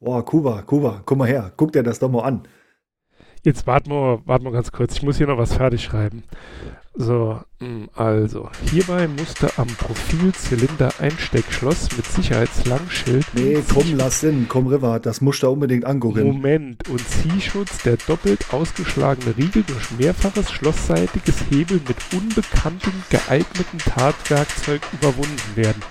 Boah, Kuba, Kuba, komm mal her, guck dir das doch mal an. Jetzt warten wir, warten wir ganz kurz. Ich muss hier noch was fertig schreiben. So, hm, also, hierbei musste am Profilzylinder Einsteckschloss mit Sicherheitslangschild. Nee, komm, lass hin, komm rüber, das musst du unbedingt angucken. Moment, und Ziehschutz der doppelt ausgeschlagene Riegel durch mehrfaches schlossseitiges Hebel mit unbekanntem geeigneten Tatwerkzeug überwunden werden.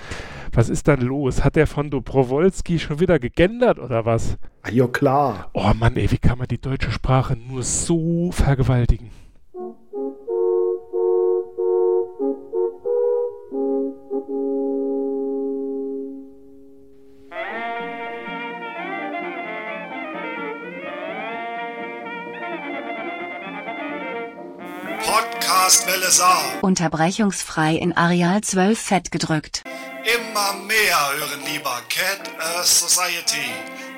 Was ist dann los? Hat der von Dobrowolski schon wieder gegendert oder was? Ah, ja, klar. Oh Mann, ey, wie kann man die deutsche Sprache nur so vergewaltigen? Podcast Welle Saar. Unterbrechungsfrei in Areal 12 fett gedrückt. Immer mehr hören lieber Cat Earth Society.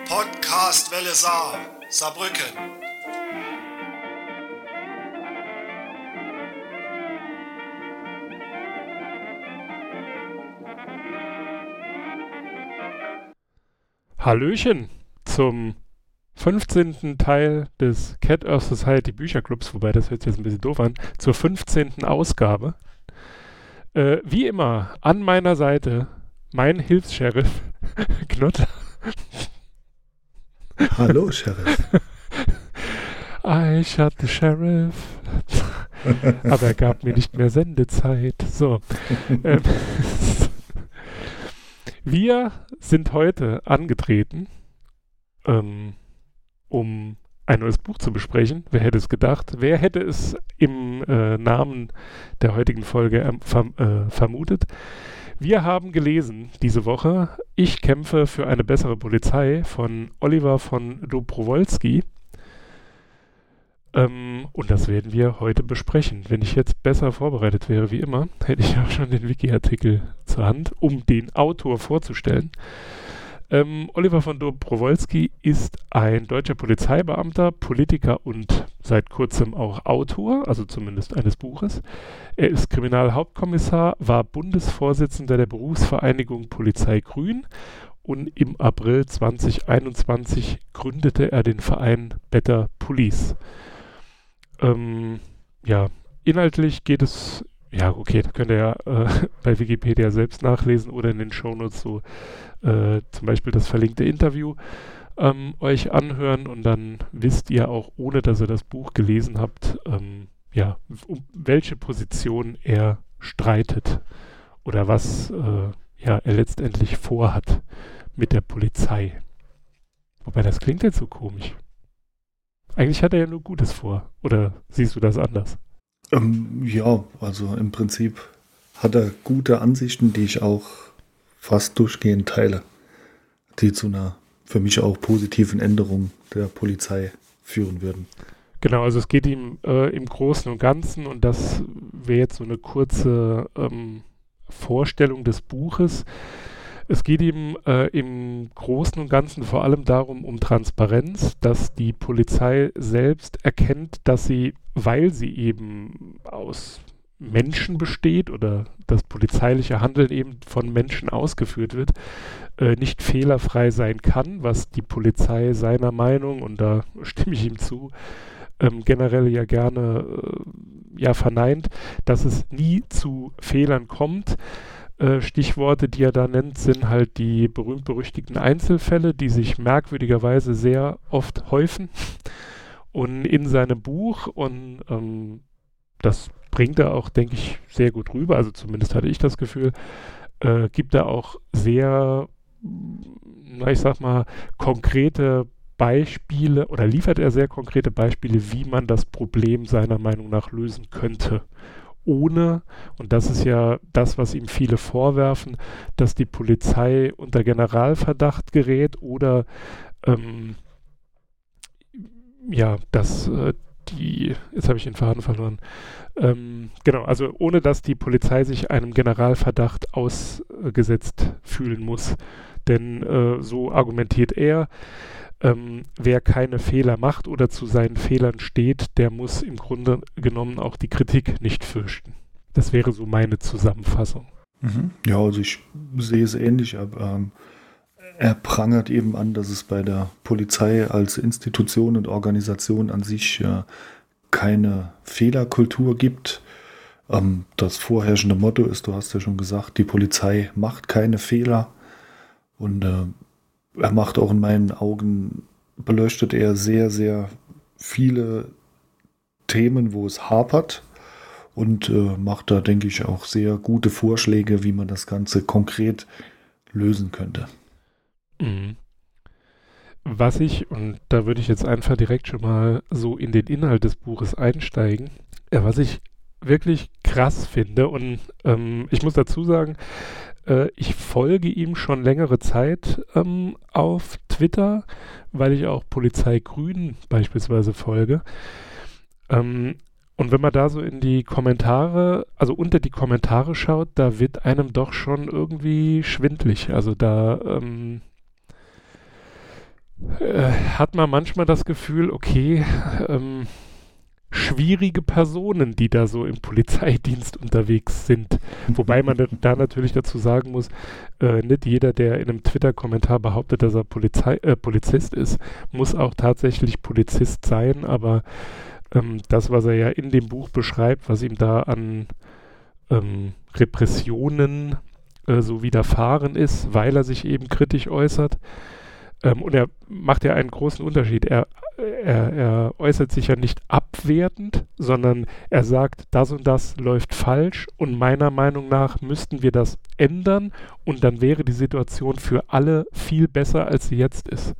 Podcast Welle Saar. Saarbrücken. Hallöchen zum 15. Teil des Cat Earth Society Bücherclubs, wobei das hört sich jetzt ein bisschen doof an, zur 15. Ausgabe. Äh, wie immer, an meiner Seite mein Hilfs-Sheriff, Knotter. Hallo, Sheriff. I shot the Sheriff. Aber er gab mir nicht mehr Sendezeit. So. Ähm, wir sind heute angetreten, ähm, um ein neues Buch zu besprechen. Wer hätte es gedacht? Wer hätte es im äh, Namen der heutigen Folge ähm, verm äh, vermutet? Wir haben gelesen diese Woche Ich kämpfe für eine bessere Polizei von Oliver von Dobrowolski. Ähm, und das werden wir heute besprechen. Wenn ich jetzt besser vorbereitet wäre wie immer, hätte ich auch schon den Wiki-Artikel zur Hand, um den Autor vorzustellen. Ähm, Oliver von Dobrowolski ist ein deutscher Polizeibeamter, Politiker und seit kurzem auch Autor, also zumindest eines Buches. Er ist Kriminalhauptkommissar, war Bundesvorsitzender der Berufsvereinigung Polizei Grün und im April 2021 gründete er den Verein Better Police. Ähm, ja, inhaltlich geht es ja, okay, da könnt ihr ja äh, bei Wikipedia selbst nachlesen oder in den Shownotes so äh, zum Beispiel das verlinkte Interview ähm, euch anhören und dann wisst ihr auch, ohne dass ihr das Buch gelesen habt, ähm, ja, um welche Position er streitet oder was äh, ja, er letztendlich vorhat mit der Polizei. Wobei das klingt jetzt so komisch. Eigentlich hat er ja nur Gutes vor. Oder siehst du das anders? Ähm, ja, also im Prinzip hat er gute Ansichten, die ich auch fast durchgehend teile, die zu einer für mich auch positiven Änderung der Polizei führen würden. Genau, also es geht ihm äh, im Großen und Ganzen und das wäre jetzt so eine kurze ähm, Vorstellung des Buches. Es geht ihm äh, im Großen und Ganzen vor allem darum, um Transparenz, dass die Polizei selbst erkennt, dass sie, weil sie eben aus Menschen besteht oder das polizeiliche Handeln eben von Menschen ausgeführt wird, äh, nicht fehlerfrei sein kann, was die Polizei seiner Meinung, und da stimme ich ihm zu, ähm, generell ja gerne äh, ja verneint, dass es nie zu Fehlern kommt. Äh, Stichworte, die er da nennt, sind halt die berühmt-berüchtigten Einzelfälle, die sich merkwürdigerweise sehr oft häufen. Und in seinem Buch, und ähm, das bringt er auch, denke ich, sehr gut rüber, also zumindest hatte ich das Gefühl, äh, gibt er auch sehr, na, ich sag mal, konkrete Beispiele oder liefert er sehr konkrete Beispiele, wie man das Problem seiner Meinung nach lösen könnte ohne, und das ist ja das, was ihm viele vorwerfen, dass die Polizei unter Generalverdacht gerät oder ähm, ja, dass äh, die, jetzt habe ich den Faden verloren, ähm, genau, also ohne dass die Polizei sich einem Generalverdacht ausgesetzt fühlen muss. Denn äh, so argumentiert er, ähm, wer keine Fehler macht oder zu seinen Fehlern steht, der muss im Grunde genommen auch die Kritik nicht fürchten. Das wäre so meine Zusammenfassung. Mhm. Ja, also ich sehe es ähnlich, aber ähm, er prangert eben an, dass es bei der Polizei als Institution und Organisation an sich äh, keine Fehlerkultur gibt. Ähm, das vorherrschende Motto ist, du hast ja schon gesagt, die Polizei macht keine Fehler. Und äh, er macht auch in meinen Augen, beleuchtet er sehr, sehr viele Themen, wo es hapert und äh, macht da, denke ich, auch sehr gute Vorschläge, wie man das Ganze konkret lösen könnte. Mhm. Was ich, und da würde ich jetzt einfach direkt schon mal so in den Inhalt des Buches einsteigen, ja, was ich wirklich krass finde und ähm, ich muss dazu sagen, äh, ich folge ihm schon längere Zeit ähm, auf Twitter, weil ich auch Polizei Grün beispielsweise folge. Ähm, und wenn man da so in die Kommentare, also unter die Kommentare schaut, da wird einem doch schon irgendwie schwindlig. Also da ähm, äh, hat man manchmal das Gefühl, okay, ähm, schwierige Personen, die da so im Polizeidienst unterwegs sind. Wobei man da natürlich dazu sagen muss, äh, nicht jeder, der in einem Twitter-Kommentar behauptet, dass er Polizei, äh, Polizist ist, muss auch tatsächlich Polizist sein, aber ähm, das, was er ja in dem Buch beschreibt, was ihm da an ähm, Repressionen äh, so widerfahren ist, weil er sich eben kritisch äußert, ähm, und er macht ja einen großen Unterschied. Er, er, er äußert sich ja nicht abwertend, sondern er sagt, das und das läuft falsch und meiner Meinung nach müssten wir das ändern und dann wäre die Situation für alle viel besser, als sie jetzt ist.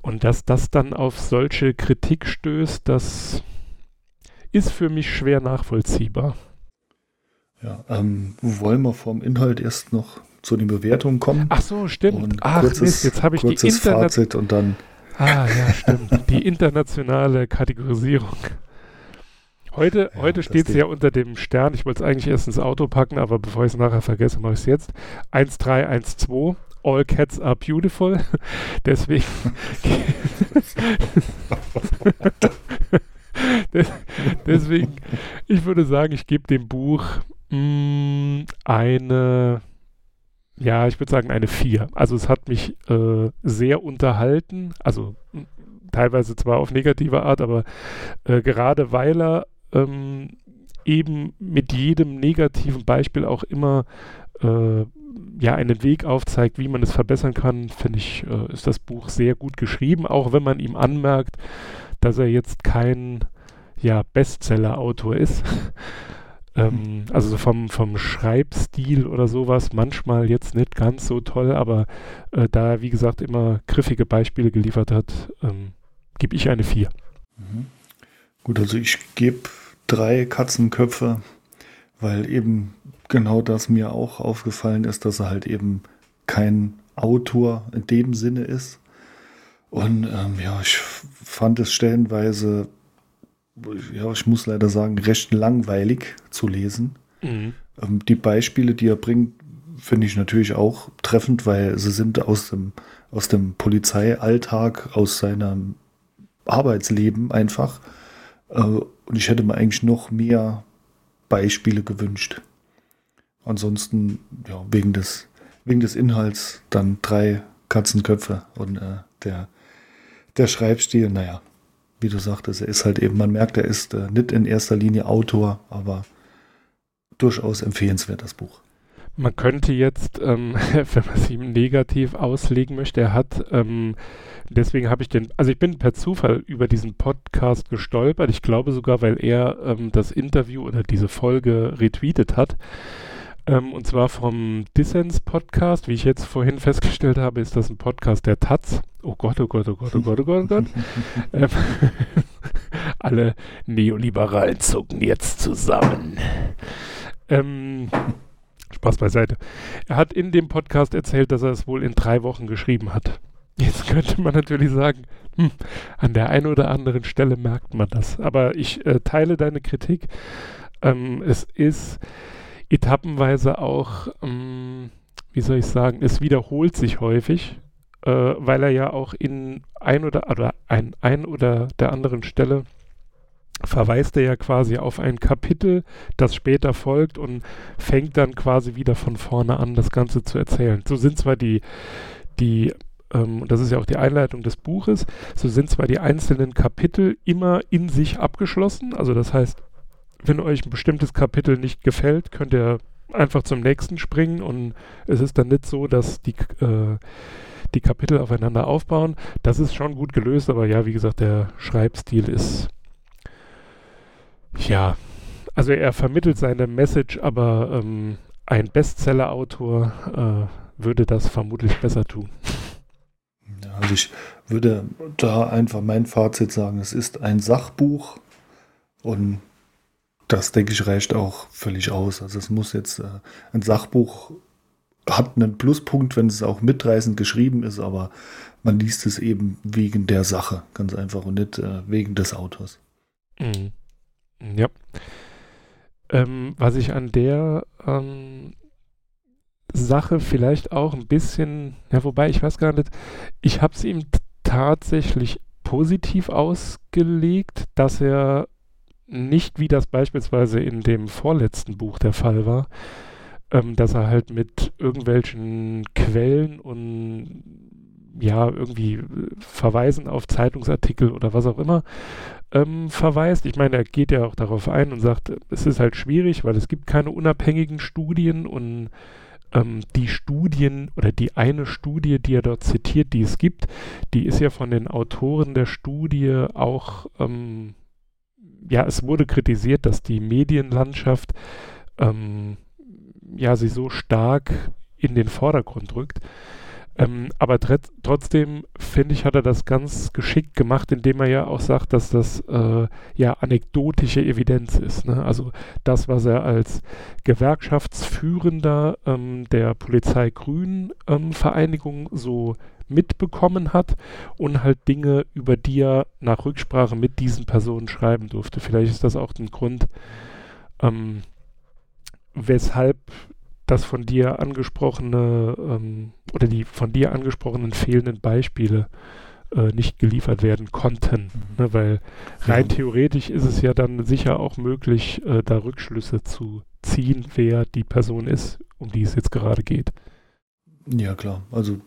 Und dass das dann auf solche Kritik stößt, das ist für mich schwer nachvollziehbar. Ja, ähm, wollen wir vom Inhalt erst noch zu den Bewertungen kommen. Ach so, stimmt. Und Ach kurzes, Mist, jetzt habe ich die kurzes Interna Fazit und dann. Ah ja, stimmt. die internationale Kategorisierung. Heute, Ja, heute steht es ja unter dem Stern. Ich wollte es eigentlich erst ins Auto packen, aber bevor ich es nachher vergesse, mache ich es jetzt. 1312. All cats are beautiful. Deswegen. Des- Deswegen, ich würde sagen, ich gebe dem Buch mh, eine, ja, ich würde sagen eine 4. Also es hat mich äh, sehr unterhalten, also teilweise zwar auf negative Art, aber äh, gerade weil er ähm, eben mit jedem negativen Beispiel auch immer äh, ja einen Weg aufzeigt, wie man es verbessern kann, finde ich, äh, ist das Buch sehr gut geschrieben, auch wenn man ihm anmerkt, dass er jetzt kein ja, Bestseller-Autor ist. Ähm, also so vom, vom Schreibstil oder sowas, manchmal jetzt nicht ganz so toll, aber äh, da er, wie gesagt, immer griffige Beispiele geliefert hat, ähm, gebe ich eine 4. Mhm. Gut, also ich gebe drei Katzenköpfe, weil eben genau das mir auch aufgefallen ist, dass er halt eben kein Autor in dem Sinne ist. Und ähm, ja, ich fand es stellenweise, ja, ich muss leider sagen, recht langweilig zu lesen. Mhm. Ähm, die Beispiele, die er bringt, finde ich natürlich auch treffend, weil sie sind aus dem, aus dem Polizeialltag, aus seinem Arbeitsleben einfach. Äh, und ich hätte mir eigentlich noch mehr Beispiele gewünscht. Ansonsten, ja, wegen des, wegen des Inhalts dann drei Katzenköpfe und äh, der, der Schreibstil, naja, wie du sagtest, er ist halt eben, man merkt, er ist äh, nicht in erster Linie Autor, aber durchaus empfehlenswert, das Buch. Man könnte jetzt, ähm, wenn man es ihm negativ auslegen möchte, er hat, ähm, deswegen habe ich den, also ich bin per Zufall über diesen Podcast gestolpert. Ich glaube sogar, weil er ähm, das Interview oder diese Folge retweetet hat. Ähm, und zwar vom Dissens-Podcast. Wie ich jetzt vorhin festgestellt habe, ist das ein Podcast der Taz. Oh Gott, oh Gott, oh Gott, oh Gott, oh Gott, oh Gott. ähm, alle Neoliberalen zucken jetzt zusammen. Ähm, Spaß beiseite. Er hat in dem Podcast erzählt, dass er es wohl in drei Wochen geschrieben hat. Jetzt könnte man natürlich sagen, hm, an der einen oder anderen Stelle merkt man das. Aber ich äh, teile deine Kritik. Ähm, es ist etappenweise auch, ähm, wie soll ich sagen, es wiederholt sich häufig, äh, weil er ja auch in ein oder, oder ein, ein oder der anderen Stelle verweist er ja quasi auf ein Kapitel, das später folgt und fängt dann quasi wieder von vorne an, das Ganze zu erzählen. So sind zwar die, die ähm, das ist ja auch die Einleitung des Buches, so sind zwar die einzelnen Kapitel immer in sich abgeschlossen, also das heißt, wenn euch ein bestimmtes Kapitel nicht gefällt, könnt ihr einfach zum nächsten springen und es ist dann nicht so, dass die, äh, die Kapitel aufeinander aufbauen. Das ist schon gut gelöst, aber ja, wie gesagt, der Schreibstil ist ja, also er vermittelt seine Message, aber ähm, ein Bestseller-Autor äh, würde das vermutlich besser tun. Also ich würde da einfach mein Fazit sagen, es ist ein Sachbuch und das, denke ich, reicht auch völlig aus. Also es muss jetzt, äh, ein Sachbuch hat einen Pluspunkt, wenn es auch mitreißend geschrieben ist, aber man liest es eben wegen der Sache, ganz einfach, und nicht äh, wegen des Autors. Mhm. Ja. Ähm, was ich an der ähm, Sache vielleicht auch ein bisschen, ja, wobei ich weiß gar nicht, ich habe es ihm tatsächlich positiv ausgelegt, dass er nicht, wie das beispielsweise in dem vorletzten Buch der Fall war, ähm, dass er halt mit irgendwelchen Quellen und ja, irgendwie Verweisen auf Zeitungsartikel oder was auch immer ähm, verweist. Ich meine, er geht ja auch darauf ein und sagt, es ist halt schwierig, weil es gibt keine unabhängigen Studien und ähm, die Studien oder die eine Studie, die er dort zitiert, die es gibt, die ist ja von den Autoren der Studie auch, ähm, ja, es wurde kritisiert, dass die Medienlandschaft ähm, ja sie so stark in den Vordergrund rückt. Ähm, aber trotzdem, finde ich, hat er das ganz geschickt gemacht, indem er ja auch sagt, dass das äh, ja anekdotische Evidenz ist. Ne? Also das, was er als Gewerkschaftsführender ähm, der Polizei Grün ähm, Vereinigung so mitbekommen hat und halt Dinge, über die er nach Rücksprache mit diesen Personen schreiben durfte. Vielleicht ist das auch ein Grund, ähm, weshalb das von dir angesprochene ähm, oder die von dir angesprochenen fehlenden Beispiele äh, nicht geliefert werden konnten. Mhm. Ne, weil rein ja. theoretisch ist es ja dann sicher auch möglich, äh, da Rückschlüsse zu ziehen, wer die Person ist, um die es jetzt gerade geht. Ja, klar. Also,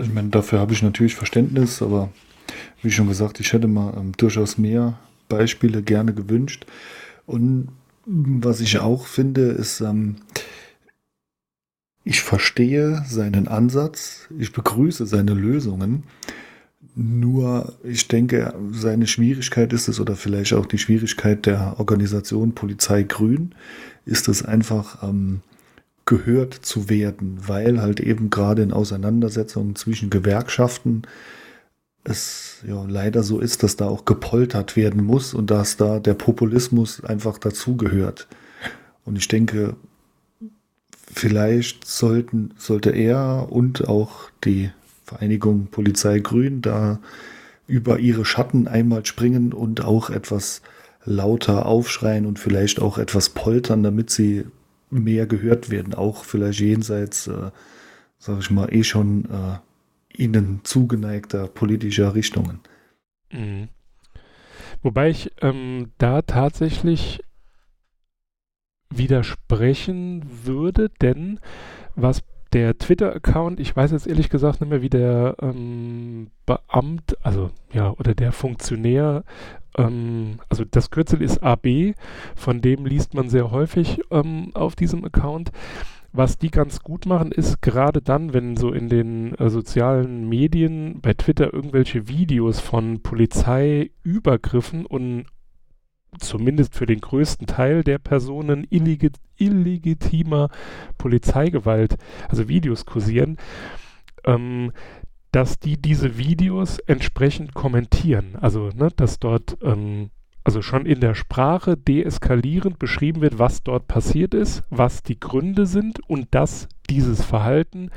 ich meine, dafür habe ich natürlich Verständnis, aber wie schon gesagt, ich hätte mal ähm, durchaus mehr Beispiele gerne gewünscht. Und was ich auch finde, ist, ähm, ich verstehe seinen Ansatz, ich begrüße seine Lösungen. Nur, ich denke, seine Schwierigkeit ist es, oder vielleicht auch die Schwierigkeit der Organisation Polizei Grün, ist es einfach ähm, gehört zu werden, weil halt eben gerade in Auseinandersetzungen zwischen Gewerkschaften es ja leider so ist, dass da auch gepoltert werden muss und dass da der Populismus einfach dazugehört. Und ich denke, vielleicht sollten, sollte er und auch die Vereinigung Polizei Grün da über ihre Schatten einmal springen und auch etwas lauter aufschreien und vielleicht auch etwas poltern, damit sie mehr gehört werden, auch vielleicht jenseits, äh, sage ich mal, eh schon äh, ihnen zugeneigter politischer Richtungen. Mhm. Wobei ich ähm, da tatsächlich widersprechen würde, denn was der Twitter-Account, ich weiß jetzt ehrlich gesagt nicht mehr, wie der ähm, Beamt, also ja, oder der Funktionär, ähm, also das Kürzel ist AB, von dem liest man sehr häufig ähm, auf diesem Account. Was die ganz gut machen, ist gerade dann, wenn so in den äh, sozialen Medien bei Twitter irgendwelche Videos von Polizeiübergriffen und zumindest für den größten Teil der Personen illegit illegitimer Polizeigewalt, also Videos kursieren, ähm, dass die diese Videos entsprechend kommentieren. Also, ne, dass dort ähm, also schon in der Sprache deeskalierend beschrieben wird, was dort passiert ist, was die Gründe sind und dass dieses Verhalten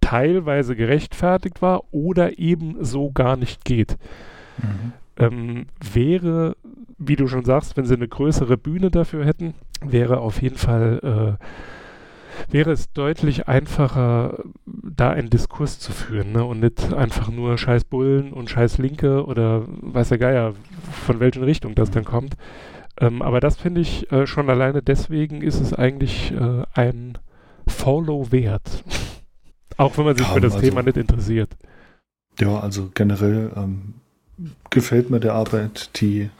teilweise gerechtfertigt war oder eben so gar nicht geht. Mhm ähm, wäre, wie du schon sagst, wenn sie eine größere Bühne dafür hätten, wäre auf jeden Fall, äh, wäre es deutlich einfacher, da einen Diskurs zu führen ne? und nicht einfach nur scheiß Bullen und scheiß Linke oder weiß der Geier, von welchen Richtung das dann kommt. Ähm, aber das finde ich äh, schon alleine deswegen ist es eigentlich äh, ein Follow wert. Auch wenn man sich Ja, für das also- Thema nicht interessiert. Ja, also generell ähm, gefällt mir der Arbeit, die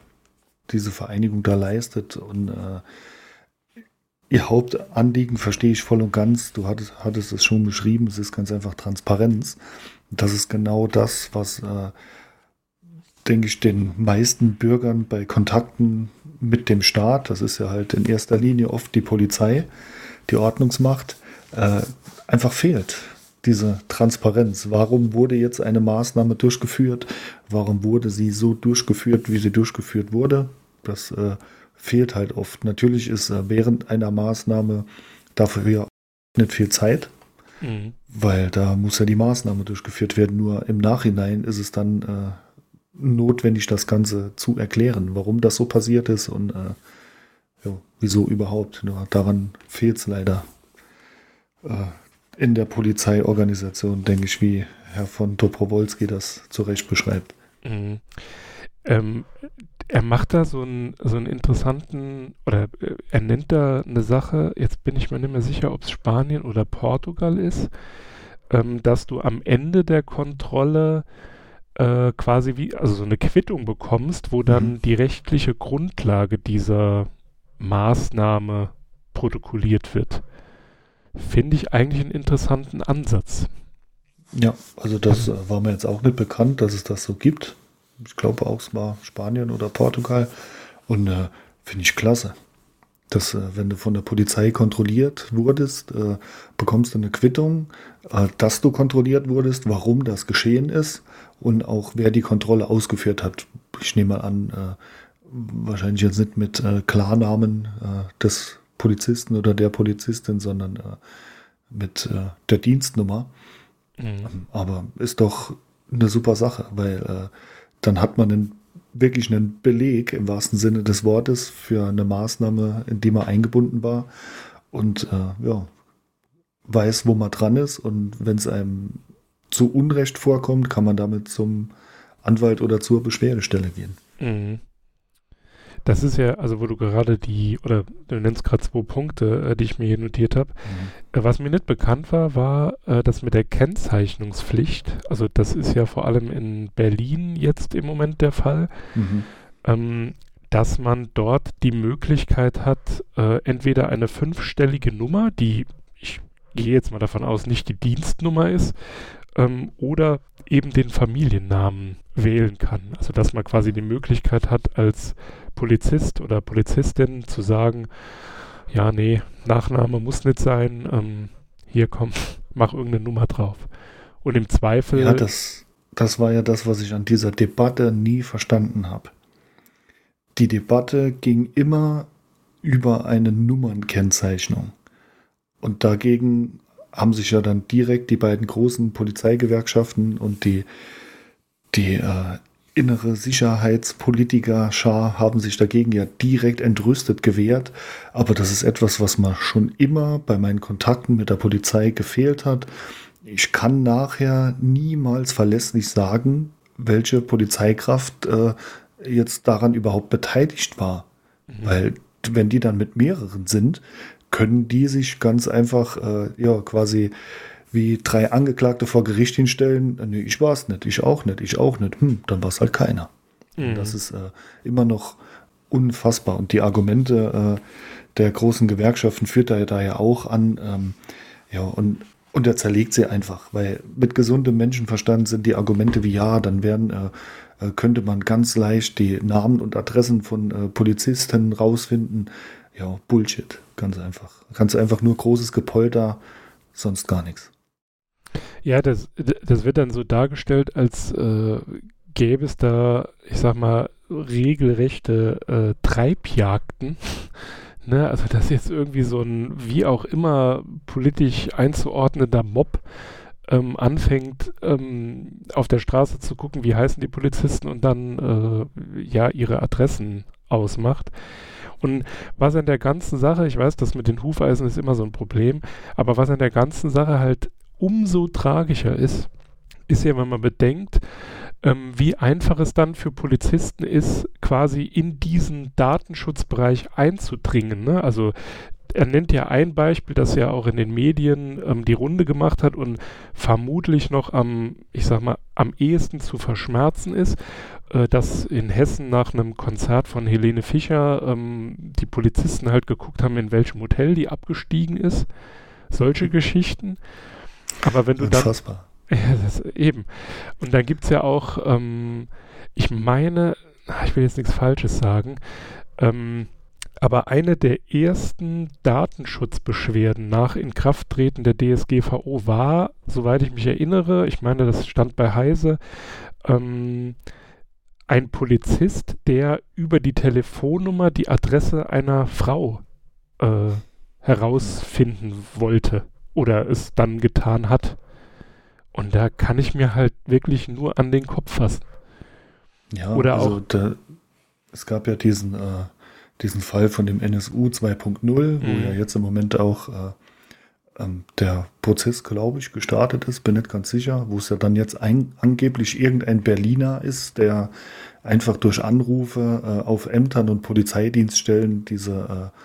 diese Vereinigung da leistet. Und äh, ihr Hauptanliegen verstehe ich voll und ganz. Du hattest, hattest es schon beschrieben, es ist ganz einfach Transparenz. Das ist genau das, was, äh, denke ich, den meisten Bürgern bei Kontakten mit dem Staat, das ist ja halt in erster Linie oft die Polizei, die Ordnungsmacht, äh, einfach fehlt diese Transparenz. Warum wurde jetzt eine Maßnahme durchgeführt? Warum wurde sie so durchgeführt, wie sie durchgeführt wurde? Das äh, fehlt halt oft. Natürlich ist äh, während einer Maßnahme dafür nicht viel Zeit, Mhm. weil da muss ja die Maßnahme durchgeführt werden. Nur im Nachhinein ist es dann äh, notwendig, das Ganze zu erklären, warum das so passiert ist und äh, ja, wieso überhaupt. Nur daran fehlt es leider äh, in der Polizeiorganisation, denke ich, wie Herr von Dobrowolski das zu Recht beschreibt. Mhm. Ähm, er macht da so einen, so einen interessanten, oder äh, er nennt da eine Sache, jetzt bin ich mir nicht mehr sicher, ob es Spanien oder Portugal ist, ähm, dass du am Ende der Kontrolle äh, quasi wie, also so eine Quittung bekommst, wo dann Mhm. die rechtliche Grundlage dieser Maßnahme protokolliert wird. Finde ich eigentlich einen interessanten Ansatz. Ja, also das äh, war mir jetzt auch nicht bekannt, dass es das so gibt. Ich glaube auch, es war Spanien oder Portugal. Und äh, finde ich klasse. Dass, äh, wenn du von der Polizei kontrolliert wurdest, äh, bekommst du eine Quittung, äh, dass du kontrolliert wurdest, warum das geschehen ist und auch wer die Kontrolle ausgeführt hat. Ich nehme mal an, äh, wahrscheinlich jetzt nicht mit äh, Klarnamen des Polizisten oder der Polizistin, sondern mit der Dienstnummer. Mhm. Aber ist doch eine super Sache, weil äh, dann hat man einen, wirklich einen Beleg im wahrsten Sinne des Wortes für eine Maßnahme, in die man eingebunden war und äh, ja, weiß, wo man dran ist und wenn es einem zu Unrecht vorkommt, kann man damit zum Anwalt oder zur Beschwerdestelle gehen. Mhm. Das ist ja, also wo du gerade die, oder du nennst gerade zwei Punkte, äh, die ich mir hier notiert habe. Äh, was mir nicht bekannt war, war äh, das mit der Kennzeichnungspflicht. Also das ist ja vor allem in Berlin jetzt im Moment der Fall, Mhm. ähm, dass man dort die Möglichkeit hat, äh, entweder eine fünfstellige Nummer, die ich gehe jetzt mal davon aus, nicht die Dienstnummer ist, ähm, oder eben den Familiennamen wählen kann. Also dass man quasi die Möglichkeit hat, als Polizist oder Polizistin zu sagen, ja, nee, Nachname muss nicht sein, ähm, hier komm, mach irgendeine Nummer drauf. Und im Zweifel, Ja, das, das war ja das, was ich an dieser Debatte nie verstanden habe. Die Debatte ging immer über eine Nummernkennzeichnung. Und dagegen haben sich ja dann direkt die beiden großen Polizeigewerkschaften und die, die äh, innere Sicherheitspolitiker-Schar haben sich dagegen ja direkt entrüstet gewehrt. Aber das ist etwas, was mir schon immer bei meinen Kontakten mit der Polizei gefehlt hat. Ich kann nachher niemals verlässlich sagen, welche Polizeikraft äh, jetzt daran überhaupt beteiligt war. Weil wenn die dann mit mehreren sind, können die sich ganz einfach äh, ja quasi wie drei Angeklagte vor Gericht hinstellen. Nee, ich war es nicht, ich auch nicht, ich auch nicht. Hm, dann war es halt keiner. Mhm. Das ist äh, immer noch unfassbar. Und die Argumente äh, der großen Gewerkschaften führt er da ja auch an. Ähm, ja, und, und er zerlegt sie einfach, weil mit gesundem Menschenverstand sind die Argumente wie ja, dann werden, äh, äh, könnte man ganz leicht die Namen und Adressen von äh, Polizisten rausfinden. Ja, Bullshit, ganz einfach. Kannst einfach nur großes Gepolter, sonst gar nichts. Ja, das, das wird dann so dargestellt, als äh, gäbe es da, ich sag mal, regelrechte äh, Treibjagden. ne? Also, dass jetzt irgendwie so ein, wie auch immer, politisch einzuordneter Mob ähm, anfängt, ähm, auf der Straße zu gucken, wie heißen die Polizisten und dann äh, ja ihre Adressen ausmacht. Und was an der ganzen Sache, ich weiß, das mit den Hufeisen ist immer so ein Problem, aber was an der ganzen Sache halt umso tragischer ist, ist ja, wenn man bedenkt, ähm, wie einfach es dann für Polizisten ist, quasi in diesen Datenschutzbereich einzudringen. Ne? Also er nennt ja ein Beispiel, das ja auch in den Medien ähm, die Runde gemacht hat und vermutlich noch am, ich sag mal, am ehesten zu verschmerzen ist, äh, dass in Hessen nach einem Konzert von Helene Fischer ähm, die Polizisten halt geguckt haben, in welchem Hotel die abgestiegen ist. Solche Geschichten. Aber wenn du Unfassbar. dann. Ja, das, eben. Und dann gibt es ja auch, ähm, ich meine, ich will jetzt nichts Falsches sagen, ähm, aber eine der ersten Datenschutzbeschwerden nach Inkrafttreten der DSGVO war, soweit ich mich erinnere, ich meine, das stand bei Heise, ähm, ein Polizist, der über die Telefonnummer die Adresse einer Frau äh, herausfinden wollte oder es dann getan hat. Und da kann ich mir halt wirklich nur an den Kopf fassen. Ja, Oder also auch- da, es gab ja diesen, äh, diesen Fall von dem NSU 2.0, wo Mhm. ja jetzt im Moment auch äh, ähm, der Prozess, glaube ich, gestartet ist, bin nicht ganz sicher, wo es ja dann jetzt ein, angeblich irgendein Berliner ist, der einfach durch Anrufe äh, auf Ämtern und Polizeidienststellen diese äh,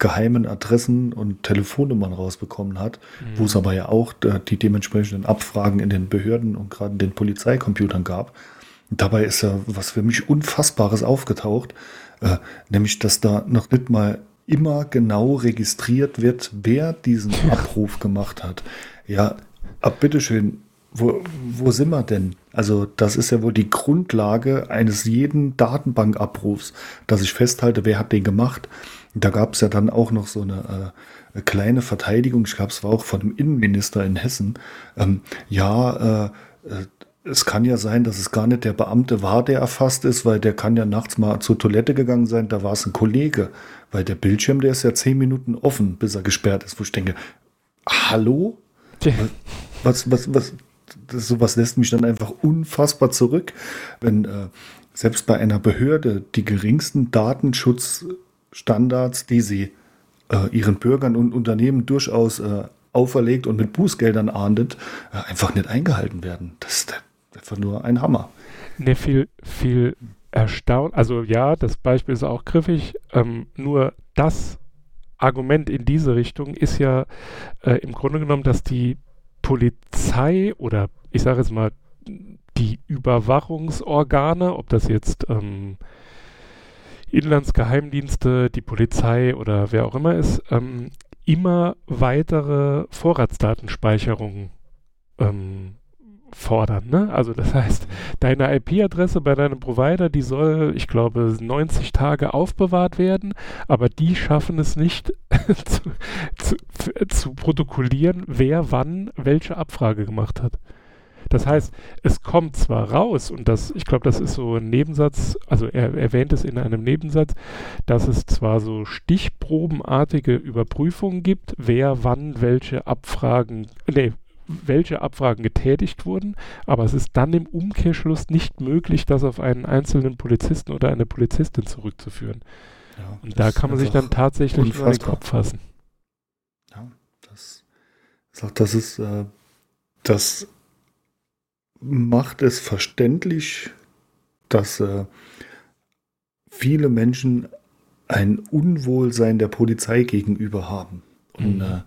geheimen Adressen und Telefonnummern rausbekommen hat, wo es aber ja auch äh, die dementsprechenden Abfragen in den Behörden und gerade in den Polizeicomputern gab. Und dabei ist ja was für mich Unfassbares aufgetaucht, äh, nämlich dass da noch nicht mal immer genau registriert wird, wer diesen Abruf gemacht hat. Ja, ab bitteschön, wo, wo sind wir denn? Also das ist ja wohl die Grundlage eines jeden Datenbankabrufs, dass ich festhalte, wer hat den gemacht. Da gab es ja dann auch noch so eine äh, kleine Verteidigung, ich glaube, es war auch von dem Innenminister in Hessen. Ähm, ja, äh, äh, es kann ja sein, dass es gar nicht der Beamte war, der erfasst ist, weil der kann ja nachts mal zur Toilette gegangen sein, da war es ein Kollege, weil der Bildschirm, der ist ja zehn Minuten offen, bis er gesperrt ist, wo ich denke, hallo? Tja, Was, was, was, das, sowas lässt mich dann einfach unfassbar zurück, wenn äh, selbst bei einer Behörde die geringsten Datenschutzstandards, die sie äh, ihren Bürgern und Unternehmen durchaus äh, auferlegt und mit Bußgeldern ahndet, äh, einfach nicht eingehalten werden. Das ist einfach nur ein Hammer. Ne, viel, viel erstaunt. Also ja, das Beispiel ist auch griffig. Ähm, nur das Argument in diese Richtung ist ja äh, im Grunde genommen, dass die Polizei oder ich sage jetzt mal die Überwachungsorgane, ob das jetzt ähm, Inlandsgeheimdienste, die Polizei oder wer auch immer ist, ähm, immer weitere Vorratsdatenspeicherungen ähm, fordern. Ne? Also das heißt, deine IP-Adresse bei deinem Provider, die soll, ich glaube, 90 Tage aufbewahrt werden, aber die schaffen es nicht zu, zu, zu protokollieren, wer wann welche Abfrage gemacht hat. Das heißt, es kommt zwar raus, und das, ich glaube, das ist so ein Nebensatz, also er erwähnt es in einem Nebensatz, dass es zwar so stichprobenartige Überprüfungen gibt, wer wann welche Abfragen, nee, welche Abfragen getätigt wurden, aber es ist dann im Umkehrschluss nicht möglich, das auf einen einzelnen Polizisten oder eine Polizistin zurückzuführen. Ja, Und da ist kann man sich dann tatsächlich über den unfassbar. Kopf fassen. Ja, das, sag, das ist, äh, das macht es verständlich, dass äh, viele Menschen ein Unwohlsein der Polizei gegenüber haben. Und, Mhm. äh,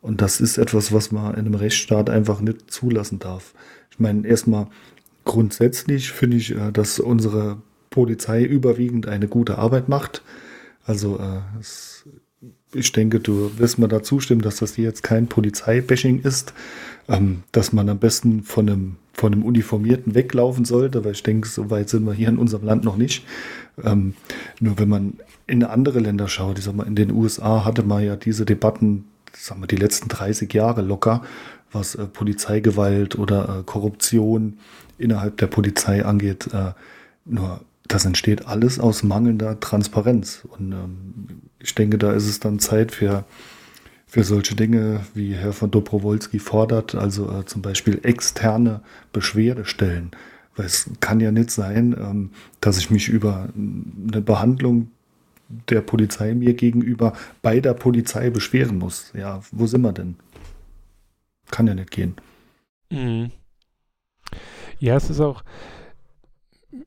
und das ist etwas, was man in einem Rechtsstaat einfach nicht zulassen darf. Ich meine, erstmal grundsätzlich finde ich, äh, dass unsere Polizei überwiegend eine gute Arbeit macht. Also äh, es, ich denke, du wirst mir da zustimmen, dass das hier jetzt kein Polizeibashing ist, ähm, dass man am besten von einem, von einem Uniformierten weglaufen sollte, weil ich denke, so weit sind wir hier in unserem Land noch nicht. Ähm, nur wenn man in andere Länder schaut, ich sag mal, in den USA hatte man ja diese Debatten, sagen wir, die letzten 30 Jahre locker, was äh, Polizeigewalt oder äh, Korruption innerhalb der Polizei angeht. Äh, nur das entsteht alles aus mangelnder Transparenz. Und ähm, ich denke, da ist es dann Zeit für, für solche Dinge, wie Herr von Dobrowolski fordert, also äh, zum Beispiel externe Beschwerdestellen. Weil es kann ja nicht sein, ähm, dass ich mich über eine Behandlung der Polizei mir gegenüber bei der Polizei beschweren muss. Ja, wo sind wir denn? Kann ja nicht gehen. Mhm. Ja, es ist auch,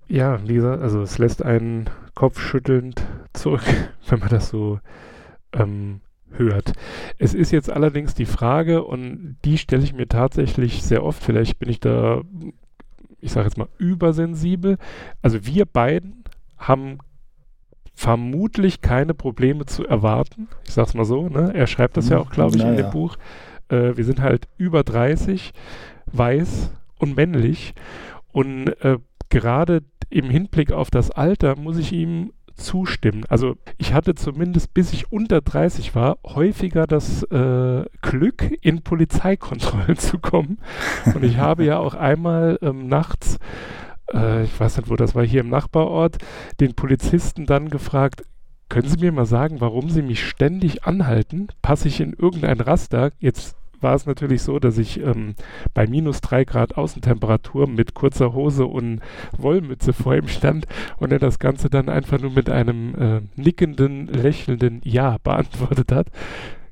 ja, gesagt, also es lässt einen kopfschüttelnd zurück, wenn man das so ähm, hört. Es ist jetzt allerdings die Frage, und die stelle ich mir tatsächlich sehr oft, vielleicht bin ich da, ich sage jetzt mal, übersensibel. Also wir beiden haben vermutlich keine Probleme zu erwarten. Ich sag's mal so, ne? Er schreibt das ja auch, glaube ich, naja. in dem Buch. Äh, wir sind halt über 30, weiß und männlich. Und äh, gerade im Hinblick auf das Alter muss ich ihm zustimmen. Also ich hatte zumindest bis ich unter 30 war häufiger das äh, Glück, in Polizeikontrollen zu kommen. Und ich habe ja auch einmal ähm, nachts, äh, ich weiß nicht, wo das war, hier im Nachbarort, den Polizisten dann gefragt, können Sie mir mal sagen, warum Sie mich ständig anhalten? Passe ich in irgendein Raster? Jetzt war es natürlich so, dass ich ähm, bei minus drei Grad Außentemperatur mit kurzer Hose und Wollmütze vor ihm stand und er das Ganze dann einfach nur mit einem äh, nickenden, lächelnden Ja beantwortet hat.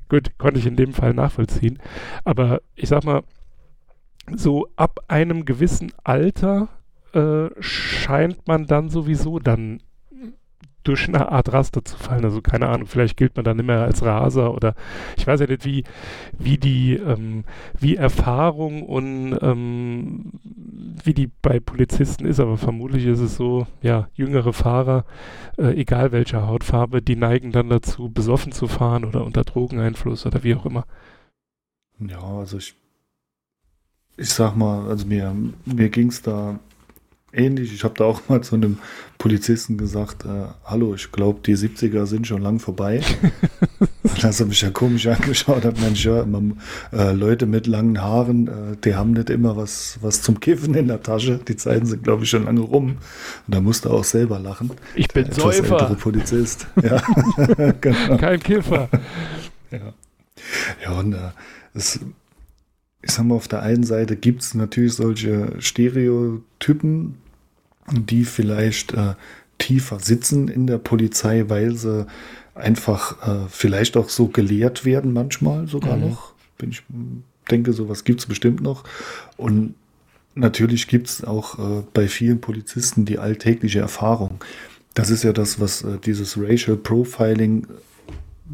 Gut, konnte ich in dem Fall nachvollziehen. Aber ich sag mal, so ab einem gewissen Alter äh, scheint man dann sowieso dann durch eine Art Raster zu fallen. Also keine Ahnung, vielleicht gilt man dann immer als Raser oder ich weiß ja nicht, wie, wie die, ähm, wie Erfahrung und ähm, wie die bei Polizisten ist, aber vermutlich ist es so, ja, jüngere Fahrer, äh, egal welcher Hautfarbe, die neigen dann dazu, besoffen zu fahren oder unter Drogeneinfluss oder wie auch immer. Ja, also ich, ich sag mal, also mir, mir ging es da ähnlich. Ich habe da auch mal zu einem Polizisten gesagt, äh, hallo, ich glaube, die 70er sind schon lang vorbei. Und da hat er mich ja komisch angeschaut, hat Mensch, ja, immer, äh, Leute mit langen Haaren, äh, die haben nicht immer was, was zum Kiffen in der Tasche. Die Zeiten sind, glaube ich, schon lange rum. Und da musste er auch selber lachen. Ich bin Säufer. Polizist. ja, genau. Kein Kiffer. Ja, ja und äh, es ich sag mal, auf der einen Seite gibt es natürlich solche Stereotypen, die vielleicht äh, tiefer sitzen in der Polizei, weil sie einfach äh, vielleicht auch so gelehrt werden, manchmal sogar mhm. noch. Bin ich denke, sowas gibt es bestimmt noch. Und natürlich gibt es auch äh, bei vielen Polizisten die alltägliche Erfahrung. Das ist ja das, was äh, dieses Racial Profiling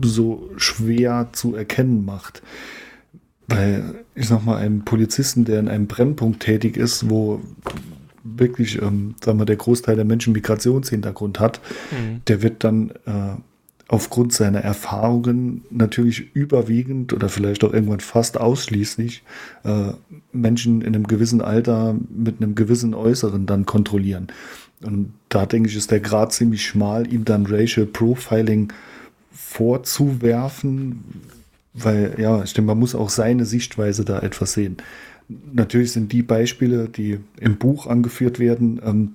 so schwer zu erkennen macht. Weil, ich sag mal, einem Polizisten, der in einem Brennpunkt tätig ist, wo wirklich, ähm, sagen wir, der Großteil der Menschen Migrationshintergrund hat, mhm. der wird dann äh, aufgrund seiner Erfahrungen natürlich überwiegend oder vielleicht auch irgendwann fast ausschließlich äh, Menschen in einem gewissen Alter mit einem gewissen Äußeren dann kontrollieren. Und da denke ich, ist der Grad ziemlich schmal, ihm dann Racial Profiling vorzuwerfen, weil, ja, ich denke, man muss auch seine Sichtweise da etwas sehen. Natürlich sind die Beispiele, die im Buch angeführt werden, ähm,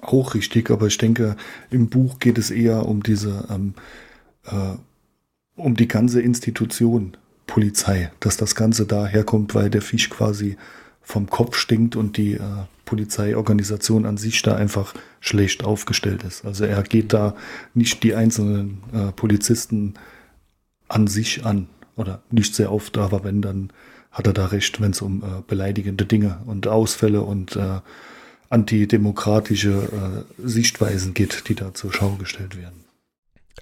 auch richtig, aber ich denke, im Buch geht es eher um diese, ähm, äh, um die ganze Institution Polizei, dass das Ganze daherkommt, weil der Fisch quasi vom Kopf stinkt und die äh, Polizeiorganisation an sich da einfach schlecht aufgestellt ist. Also er geht da nicht die einzelnen äh, Polizisten an sich an. Oder nicht sehr oft, aber wenn, dann hat er da recht, wenn es um äh, beleidigende Dinge und Ausfälle und äh, antidemokratische äh, Sichtweisen geht, die da zur Schau gestellt werden.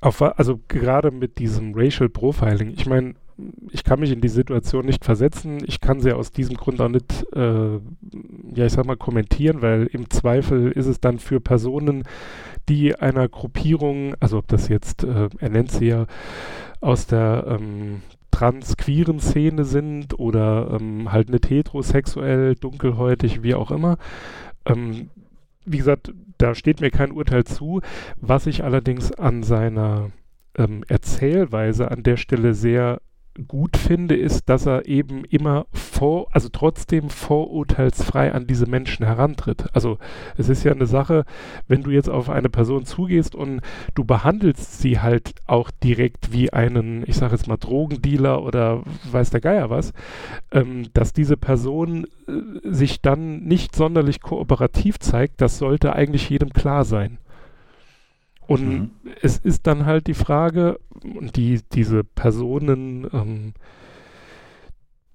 Auf, also gerade mit diesem Racial Profiling, ich meine, ich kann mich in die Situation nicht versetzen. Ich kann sie aus diesem Grund auch nicht, äh, ja, ich sag mal, kommentieren, weil im Zweifel ist es dann für Personen, die einer Gruppierung, also ob das jetzt, äh, er nennt sie ja aus der ähm, trans-queeren Szene sind oder ähm, halt nicht heterosexuell, dunkelhäutig, wie auch immer. Ähm, wie gesagt, da steht mir kein Urteil zu. Was ich allerdings an seiner ähm, Erzählweise an der Stelle sehr gut finde, ist, dass er eben immer vor, also trotzdem vorurteilsfrei an diese Menschen herantritt. Also es ist ja eine Sache, wenn du jetzt auf eine Person zugehst und du behandelst sie halt auch direkt wie einen, ich sage jetzt mal Drogendealer oder weiß der Geier was, ähm, dass diese Person äh, sich dann nicht sonderlich kooperativ zeigt, das sollte eigentlich jedem klar sein. Und mhm. es ist dann halt die Frage, und die, diese Personen, ähm,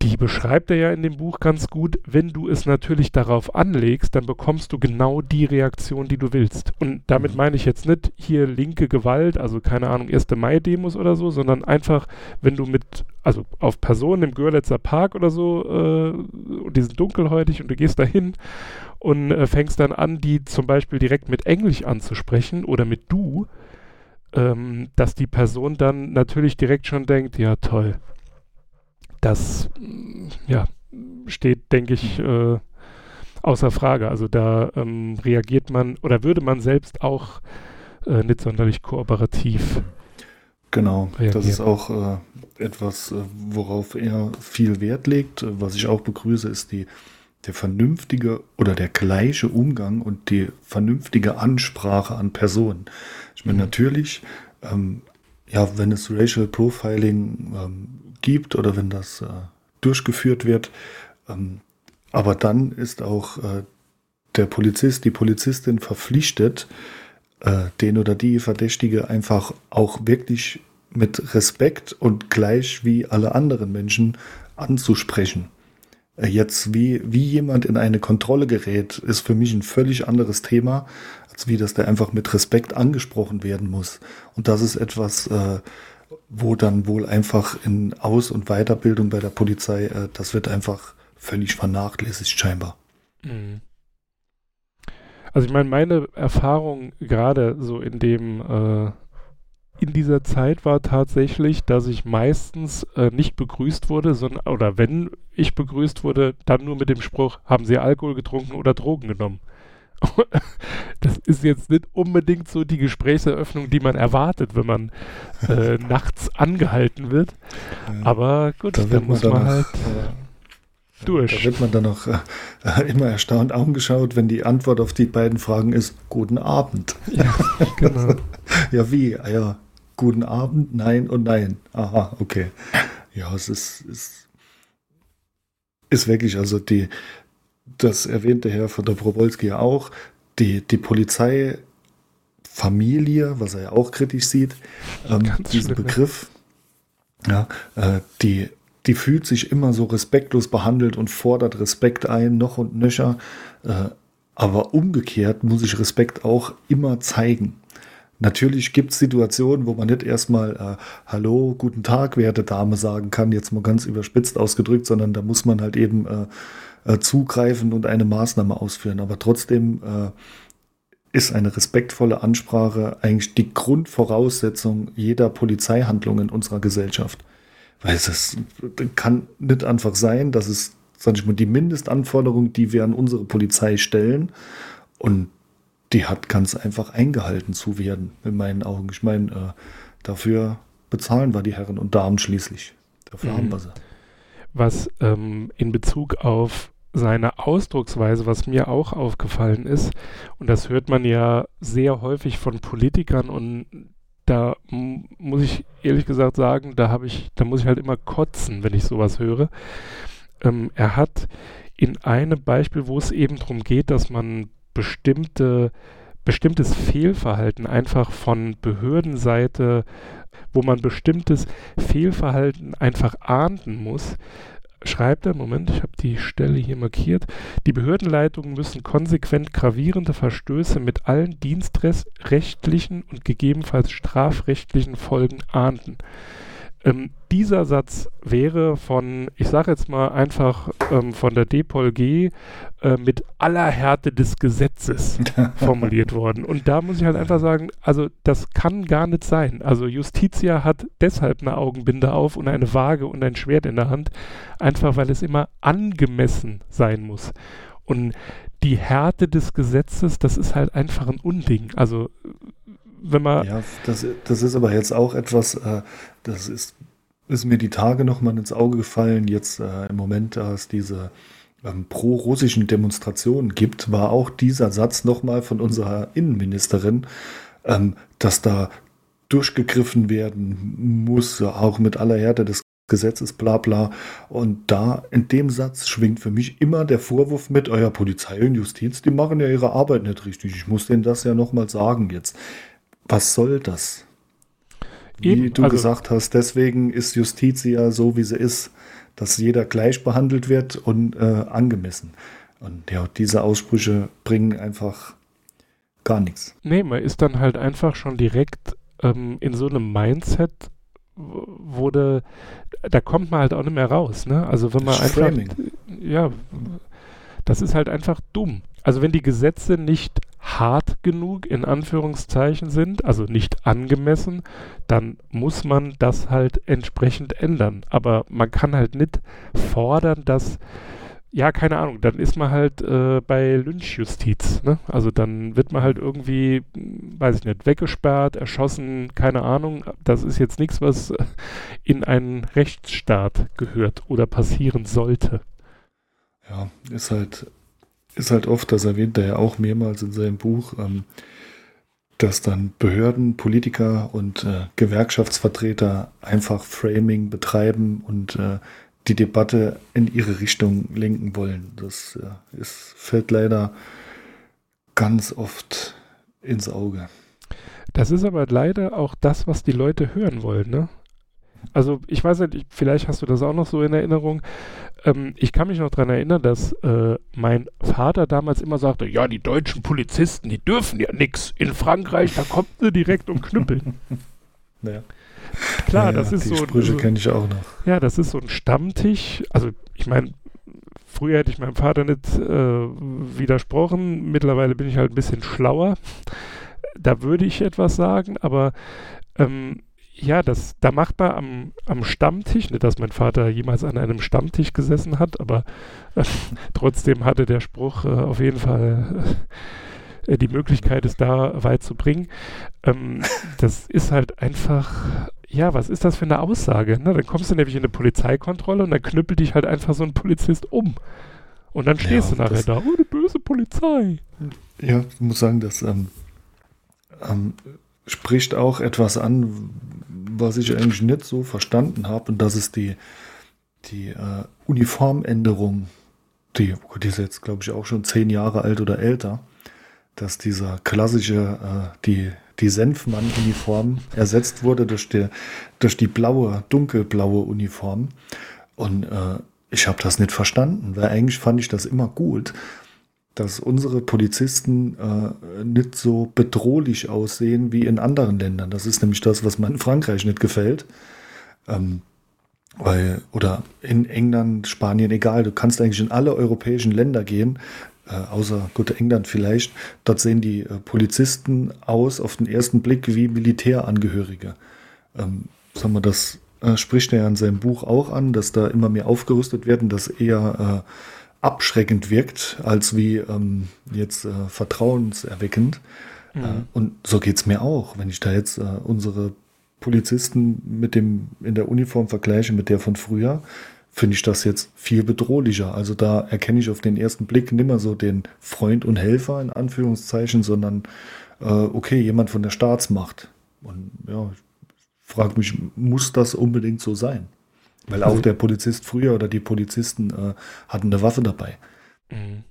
die beschreibt er ja in dem Buch ganz gut. Wenn du es natürlich darauf anlegst, dann bekommst du genau die Reaktion, die du willst. Und damit mhm. meine ich jetzt nicht hier linke Gewalt, also keine Ahnung, 1. Mai-Demos oder so, sondern einfach, wenn du mit, also auf Personen im Görlitzer Park oder so, äh, und die sind dunkelhäutig und du gehst dahin und äh, fängst dann an, die zum Beispiel direkt mit Englisch anzusprechen oder mit du, ähm, dass die Person dann natürlich direkt schon denkt, ja toll das ja, steht, denke ich, äh, außer Frage. Also da ähm, reagiert man oder würde man selbst auch äh, nicht sonderlich kooperativ. Genau, reagieren. das ist auch äh, etwas, äh, worauf er viel Wert legt. Was ich auch begrüße, ist die, der vernünftige oder der gleiche Umgang und die vernünftige Ansprache an Personen. Ich meine, mhm. natürlich, ähm, ja, wenn es Racial Profiling ähm, gibt oder wenn das äh, durchgeführt wird. Ähm, aber dann ist auch äh, der Polizist, die Polizistin verpflichtet, äh, den oder die Verdächtige einfach auch wirklich mit Respekt und gleich wie alle anderen Menschen anzusprechen. Äh, jetzt, wie, wie jemand in eine Kontrolle gerät, ist für mich ein völlig anderes Thema, als wie das der einfach mit Respekt angesprochen werden muss. Und das ist etwas, äh, wo dann wohl einfach in Aus- und Weiterbildung bei der Polizei, äh, das wird einfach völlig vernachlässigt scheinbar. Mhm. Also ich meine, meine Erfahrung gerade so in dem äh, in dieser Zeit war tatsächlich, dass ich meistens äh, nicht begrüßt wurde, sondern oder wenn ich begrüßt wurde, dann nur mit dem Spruch, haben Sie Alkohol getrunken oder Drogen genommen? das ist jetzt nicht unbedingt so die Gesprächseröffnung, die man erwartet, wenn man äh, nachts angehalten wird. Ja. Aber gut, da, da muss man, man halt äh, durch. Da wird man dann noch äh, immer erstaunt angeschaut, wenn die Antwort auf die beiden Fragen ist, guten Abend. Ja, genau. ja, wie? Ah, ja, guten Abend, nein und nein. Aha, okay. Ja, es ist, ist, ist wirklich, also die, das erwähnte Herr von der Probolski ja auch, die, die Polizeifamilie, was er ja auch kritisch sieht, ähm, diesen Begriff, ja, äh, die, die fühlt sich immer so respektlos behandelt und fordert Respekt ein, noch und nöcher. Äh, aber umgekehrt muss ich Respekt auch immer zeigen. Natürlich gibt es Situationen, wo man nicht erstmal äh, Hallo, guten Tag, werte Dame sagen kann, jetzt mal ganz überspitzt ausgedrückt, sondern da muss man halt eben äh, zugreifen und eine Maßnahme ausführen. Aber trotzdem äh, ist eine respektvolle Ansprache eigentlich die Grundvoraussetzung jeder Polizeihandlung in unserer Gesellschaft. Weil es kann nicht einfach sein, dass es, sag ich mal, die Mindestanforderung, die wir an unsere Polizei stellen, und die hat ganz einfach eingehalten zu werden, in meinen Augen. Ich meine, äh, dafür bezahlen wir die Herren und Damen schließlich. Dafür mhm. haben wir sie. Was ähm, in Bezug auf seine Ausdrucksweise, was mir auch aufgefallen ist, und das hört man ja sehr häufig von Politikern und da muss ich ehrlich gesagt sagen, da habe ich, da muss ich halt immer kotzen, wenn ich sowas höre. Ähm, er hat in einem Beispiel, wo es eben darum geht, dass man bestimmte, bestimmtes Fehlverhalten einfach von Behördenseite, wo man bestimmtes Fehlverhalten einfach ahnden muss, schreibt er, Moment, ich habe die Stelle hier markiert, die Behördenleitungen müssen konsequent gravierende Verstöße mit allen dienstrechtlichen und gegebenenfalls strafrechtlichen Folgen ahnden. Ähm, dieser Satz wäre von, ich sage jetzt mal einfach ähm, von der DPOLG äh, mit aller Härte des Gesetzes formuliert worden. Und da muss ich halt einfach sagen, also das kann gar nicht sein. Also Justitia hat deshalb eine Augenbinde auf und eine Waage und ein Schwert in der Hand, einfach weil es immer angemessen sein muss. Und die Härte des Gesetzes, das ist halt einfach ein Unding. Also wenn man. Ja, das, das ist aber jetzt auch etwas, äh, das ist, ist mir die Tage nochmal ins Auge gefallen. Jetzt äh, im Moment, da es diese ähm, pro-russischen Demonstrationen gibt, war auch dieser Satz nochmal von unserer Innenministerin, ähm, dass da durchgegriffen werden muss, auch mit aller Härte des Gesetzes, bla bla. Und da in dem Satz schwingt für mich immer der Vorwurf mit, euer Polizei und Justiz, die machen ja ihre Arbeit nicht richtig. Ich muss denen das ja nochmal sagen jetzt. Was soll das? Eben, wie du also, gesagt hast, deswegen ist Justiz ja so, wie sie ist, dass jeder gleich behandelt wird und äh, angemessen. Und ja, diese Aussprüche bringen einfach gar nichts. Nee, man ist dann halt einfach schon direkt ähm, in so einem Mindset, wurde, da kommt man halt auch nicht mehr raus, ne? Also wenn man einfach, Framing. ja, das ist halt einfach dumm. Also wenn die Gesetze nicht hart genug in Anführungszeichen sind, also nicht angemessen, dann muss man das halt entsprechend ändern. Aber man kann halt nicht fordern, dass ja, keine Ahnung, dann ist man halt äh, bei Lynchjustiz, ne? Also dann wird man halt irgendwie, weiß ich nicht, weggesperrt, erschossen, keine Ahnung. Das ist jetzt nichts, was in einen Rechtsstaat gehört oder passieren sollte. Ja, ist halt, ist halt oft, das erwähnt er ja auch mehrmals in seinem Buch, ähm, dass dann Behörden, Politiker und äh, Gewerkschaftsvertreter einfach Framing betreiben und äh, die Debatte in ihre Richtung lenken wollen. Das äh, ist, fällt leider ganz oft ins Auge. Das ist aber leider auch das, was die Leute hören wollen, ne? Also ich weiß nicht, vielleicht hast du das auch noch so in Erinnerung. Ähm, ich kann mich noch daran erinnern, dass äh, mein Vater damals immer sagte, ja, die deutschen Polizisten, die dürfen ja nichts. In Frankreich, da kommt sie direkt und knüppeln. Naja. Klar, ja, das ist die so. Sprüche kenne ich auch noch. Ja, das ist so ein Stammtisch. Also ich meine, früher hätte ich meinem Vater nicht äh, widersprochen. Mittlerweile bin ich halt ein bisschen schlauer. Da würde ich etwas sagen, aber ähm, ja, das, da macht man am, am Stammtisch, nicht, dass mein Vater jemals an einem Stammtisch gesessen hat, aber äh, trotzdem hatte der Spruch äh, auf jeden Fall äh, die Möglichkeit, es da weit zu bringen. Ähm, das ist halt einfach, ja, was ist das für eine Aussage? Ne? Dann kommst du nämlich in eine Polizeikontrolle und dann knüppelt dich halt einfach so ein Polizist um. Und dann stehst ja, du nachher da, oh, die böse Polizei. Ja, ich muss sagen, das ähm, ähm, spricht auch etwas an, was ich eigentlich nicht so verstanden habe, und das ist die, die äh, Uniformänderung, die, die ist jetzt, glaube ich, auch schon zehn Jahre alt oder älter, dass dieser klassische, äh, die, die Senfmann-Uniform ersetzt wurde durch die, durch die blaue, dunkelblaue Uniform. Und äh, ich habe das nicht verstanden, weil eigentlich fand ich das immer gut, dass unsere Polizisten äh, nicht so bedrohlich aussehen wie in anderen Ländern. Das ist nämlich das, was mir in Frankreich nicht gefällt. Ähm, weil, oder in England, Spanien, egal, du kannst eigentlich in alle europäischen Länder gehen, äh, außer gut England vielleicht. Dort sehen die äh, Polizisten aus auf den ersten Blick wie Militärangehörige. Ähm, sagen wir, das äh, spricht er ja in seinem Buch auch an, dass da immer mehr aufgerüstet werden, dass eher äh, abschreckend wirkt, als wie ähm, jetzt äh, vertrauenserweckend. Mhm. Äh, und so geht es mir auch, wenn ich da jetzt äh, unsere Polizisten mit dem in der Uniform vergleiche mit der von früher, finde ich das jetzt viel bedrohlicher. Also da erkenne ich auf den ersten Blick nicht mehr so den Freund und Helfer in Anführungszeichen, sondern äh, okay, jemand von der Staatsmacht. Und ja, ich frage mich, muss das unbedingt so sein? Weil auch der Polizist früher oder die Polizisten äh, hatten eine Waffe dabei. Mhm.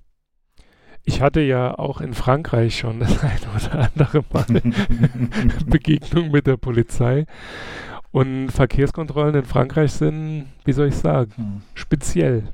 Ich hatte ja auch in Frankreich schon das eine oder andere Mal Begegnung mit der Polizei. Und Verkehrskontrollen in Frankreich sind, wie soll ich sagen, hm. speziell.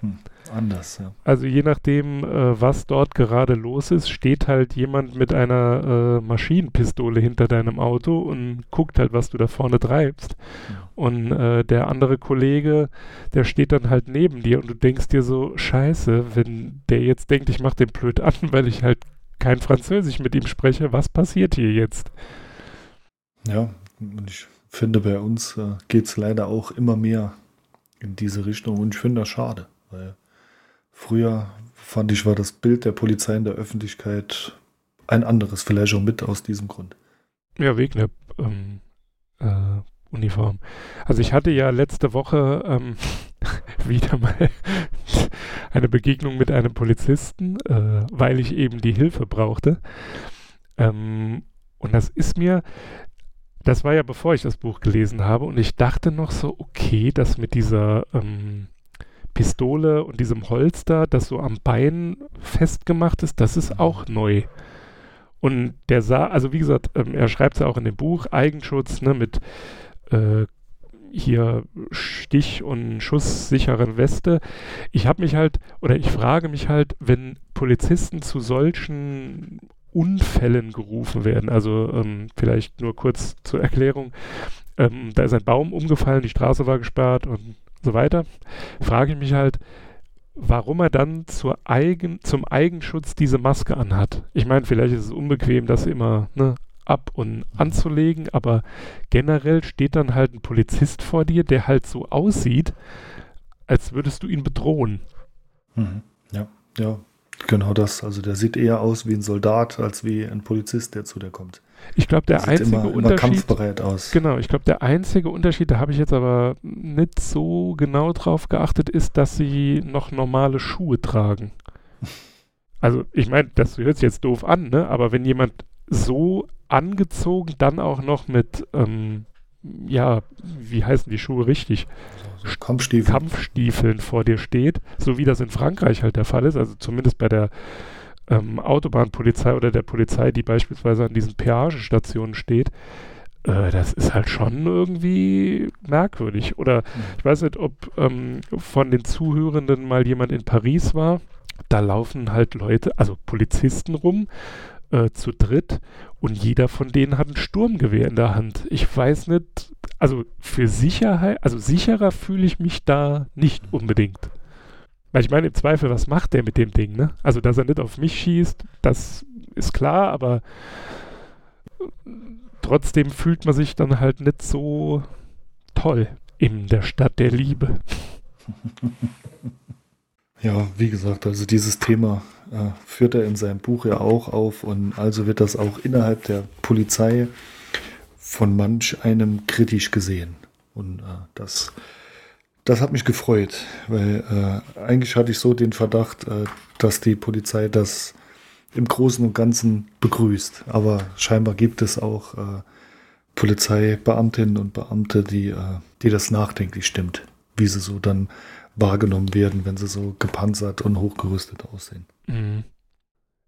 Hm anders, ja. Also je nachdem, äh, was dort gerade los ist, steht halt jemand mit einer äh, Maschinenpistole hinter deinem Auto und guckt halt, was du da vorne treibst. Ja. Und äh, der andere Kollege, der steht dann halt neben dir und du denkst dir so, scheiße, wenn der jetzt denkt, ich mach den blöd an, weil ich halt kein Französisch mit ihm spreche, was passiert hier jetzt? Ja, und ich finde, bei uns äh, geht es leider auch immer mehr in diese Richtung und ich finde das schade, weil Früher fand ich, war das Bild der Polizei in der Öffentlichkeit ein anderes, vielleicht auch mit aus diesem Grund. Ja, wegen der ähm, äh, Uniform. Also ich hatte ja letzte Woche ähm, wieder mal eine Begegnung mit einem Polizisten, äh, weil ich eben die Hilfe brauchte. Ähm, und das ist mir, das war ja bevor ich das Buch gelesen habe und ich dachte noch so, okay, das mit dieser ähm, Pistole und diesem Holster, das so am Bein festgemacht ist, das ist auch neu. Und der sah, also wie gesagt, ähm, er schreibt es ja auch in dem Buch, Eigenschutz, ne, mit äh, hier Stich- und schusssicheren Weste. Ich habe mich halt, oder ich frage mich halt, wenn Polizisten zu solchen Unfällen gerufen werden, also ähm, vielleicht nur kurz zur Erklärung, ähm, da ist ein Baum umgefallen, die Straße war gesperrt und so weiter, frage ich mich halt, warum er dann Eigen, zum Eigenschutz diese Maske anhat. Ich meine, vielleicht ist es unbequem, das immer ne, ab und anzulegen, aber generell steht dann halt ein Polizist vor dir, der halt so aussieht, als würdest du ihn bedrohen. Mhm. Ja, ja, genau das. Also der sieht eher aus wie ein Soldat als wie ein Polizist, der zu dir kommt. Ich glaube, der, der einzige immer, Unterschied. Immer. Genau, ich glaube, der einzige Unterschied, da habe ich jetzt aber nicht so genau drauf geachtet, ist, dass sie noch normale Schuhe tragen. Also, ich meine, das hört sich jetzt doof an, ne? Aber wenn jemand so angezogen, dann auch noch mit, ähm, ja, wie heißen die Schuhe richtig? So, Kampfstiefeln. Kampfstiefeln vor dir steht, so wie das in Frankreich halt der Fall ist, also zumindest bei der ähm, Autobahnpolizei oder der Polizei, die beispielsweise an diesen Peagestationen steht, äh, das ist halt schon irgendwie merkwürdig. Oder mhm. ich weiß nicht, ob ähm, von den Zuhörenden mal jemand in Paris war. Da laufen halt Leute, also Polizisten rum, äh, zu dritt und jeder von denen hat ein Sturmgewehr in der Hand. Ich weiß nicht, also für Sicherheit, also sicherer fühle ich mich da nicht unbedingt. Weil ich meine, im Zweifel, was macht der mit dem Ding, ne? Also, dass er nicht auf mich schießt, das ist klar, aber trotzdem fühlt man sich dann halt nicht so toll in der Stadt der Liebe. Ja, wie gesagt, also dieses Thema äh, führt er in seinem Buch ja auch auf und also wird das auch innerhalb der Polizei von manch einem kritisch gesehen. Und äh, das das hat mich gefreut, weil äh, eigentlich hatte ich so den Verdacht, äh, dass die Polizei das im Großen und Ganzen begrüßt. Aber scheinbar gibt es auch äh, Polizeibeamtinnen und Beamte, die, die das nachdenklich stimmt, wie sie so dann wahrgenommen werden, wenn sie so gepanzert und hochgerüstet aussehen. Mhm.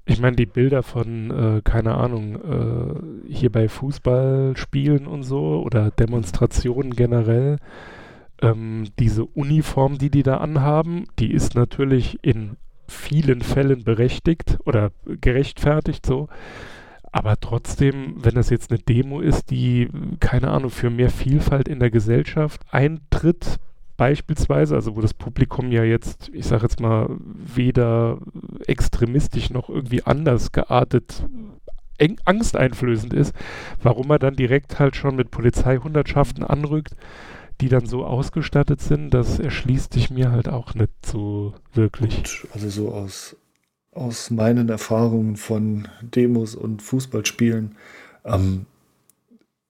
Ich meine, die Bilder von, äh, keine Ahnung, äh, hier bei Fußballspielen und so oder Demonstrationen generell, ähm, diese Uniform, die die da anhaben, die ist natürlich in vielen Fällen berechtigt oder gerechtfertigt so. Aber trotzdem, wenn das jetzt eine Demo ist, die, keine Ahnung, für mehr Vielfalt in der Gesellschaft eintritt, beispielsweise, also wo das Publikum ja jetzt, ich sage jetzt mal, weder extremistisch noch irgendwie anders geartet eng, angsteinflößend ist, warum er dann direkt halt schon mit Polizeihundertschaften anrückt, die dann so ausgestattet sind, das erschließt sich mir halt auch nicht so wirklich. Und also so aus, aus meinen Erfahrungen von Demos und Fußballspielen, ähm,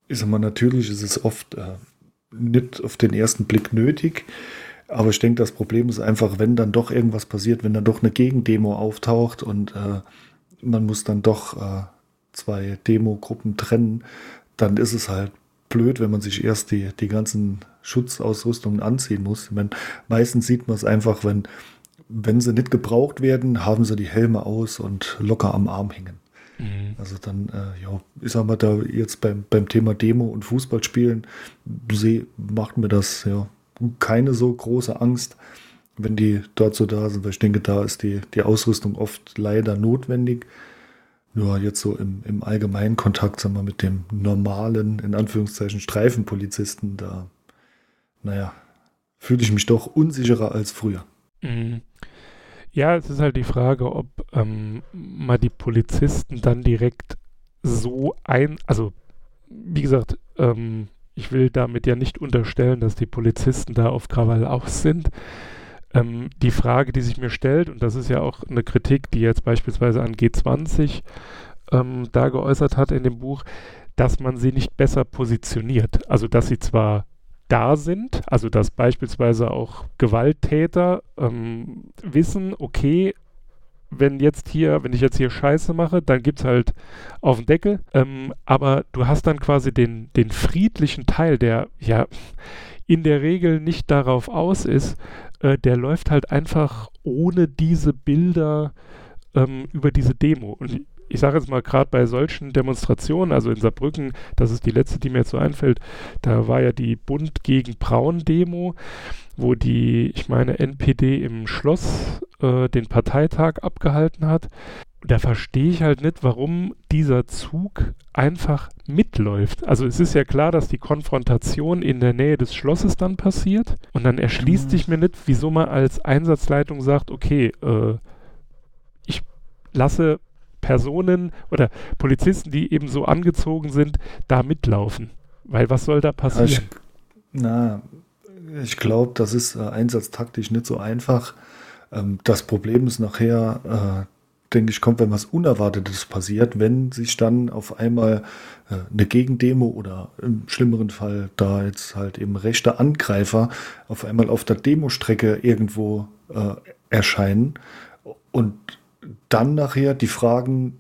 ist immer natürlich, ist es oft äh, nicht auf den ersten Blick nötig. Aber ich denke, das Problem ist einfach, wenn dann doch irgendwas passiert, wenn dann doch eine Gegendemo auftaucht und äh, man muss dann doch äh, zwei Demogruppen trennen, dann ist es halt blöd, wenn man sich erst die, die ganzen Schutzausrüstungen anziehen muss. Ich meine, meistens sieht man es einfach, wenn, wenn sie nicht gebraucht werden, haben sie die Helme aus und locker am Arm hängen. Mhm. Also dann, äh, ja, ich sag mal, da jetzt beim, beim Thema Demo und Fußballspielen seh, macht mir das ja keine so große Angst, wenn die dort so da sind, weil ich denke, da ist die, die Ausrüstung oft leider notwendig. Nur jetzt so im, im allgemeinen Kontakt, sagen wir, mit dem normalen, in Anführungszeichen, Streifenpolizisten, da, naja, fühle ich mich doch unsicherer als früher. Mhm. Ja, es ist halt die Frage, ob ähm, mal die Polizisten dann direkt so ein, also wie gesagt, ähm, ich will damit ja nicht unterstellen, dass die Polizisten da auf Krawall aus sind. Ähm, die Frage, die sich mir stellt, und das ist ja auch eine Kritik, die jetzt beispielsweise an G20 ähm, da geäußert hat in dem Buch, dass man sie nicht besser positioniert. Also dass sie zwar da sind, also dass beispielsweise auch Gewalttäter ähm, wissen, okay, wenn jetzt hier, wenn ich jetzt hier Scheiße mache, dann gibt es halt auf den Deckel. Ähm, aber du hast dann quasi den, den friedlichen Teil, der ja in der Regel nicht darauf aus ist, äh, der läuft halt einfach ohne diese Bilder ähm, über diese Demo. Und ich sage jetzt mal gerade bei solchen Demonstrationen, also in Saarbrücken, das ist die letzte, die mir jetzt so einfällt, da war ja die Bund gegen Braun-Demo, wo die, ich meine, NPD im Schloss äh, den Parteitag abgehalten hat. Da verstehe ich halt nicht, warum dieser Zug einfach mitläuft. Also es ist ja klar, dass die Konfrontation in der Nähe des Schlosses dann passiert und dann erschließt mhm. sich mir nicht, wieso man als Einsatzleitung sagt, okay, äh, ich lasse Personen oder Polizisten, die eben so angezogen sind, da mitlaufen. Weil was soll da passieren? Ich, na, ich glaube, das ist äh, einsatztaktisch nicht so einfach. Ähm, das Problem ist nachher, äh, denke ich, kommt, wenn was Unerwartetes passiert, wenn sich dann auf einmal äh, eine Gegendemo oder im schlimmeren Fall da jetzt halt eben rechte Angreifer auf einmal auf der Demostrecke irgendwo äh, erscheinen und dann nachher die Fragen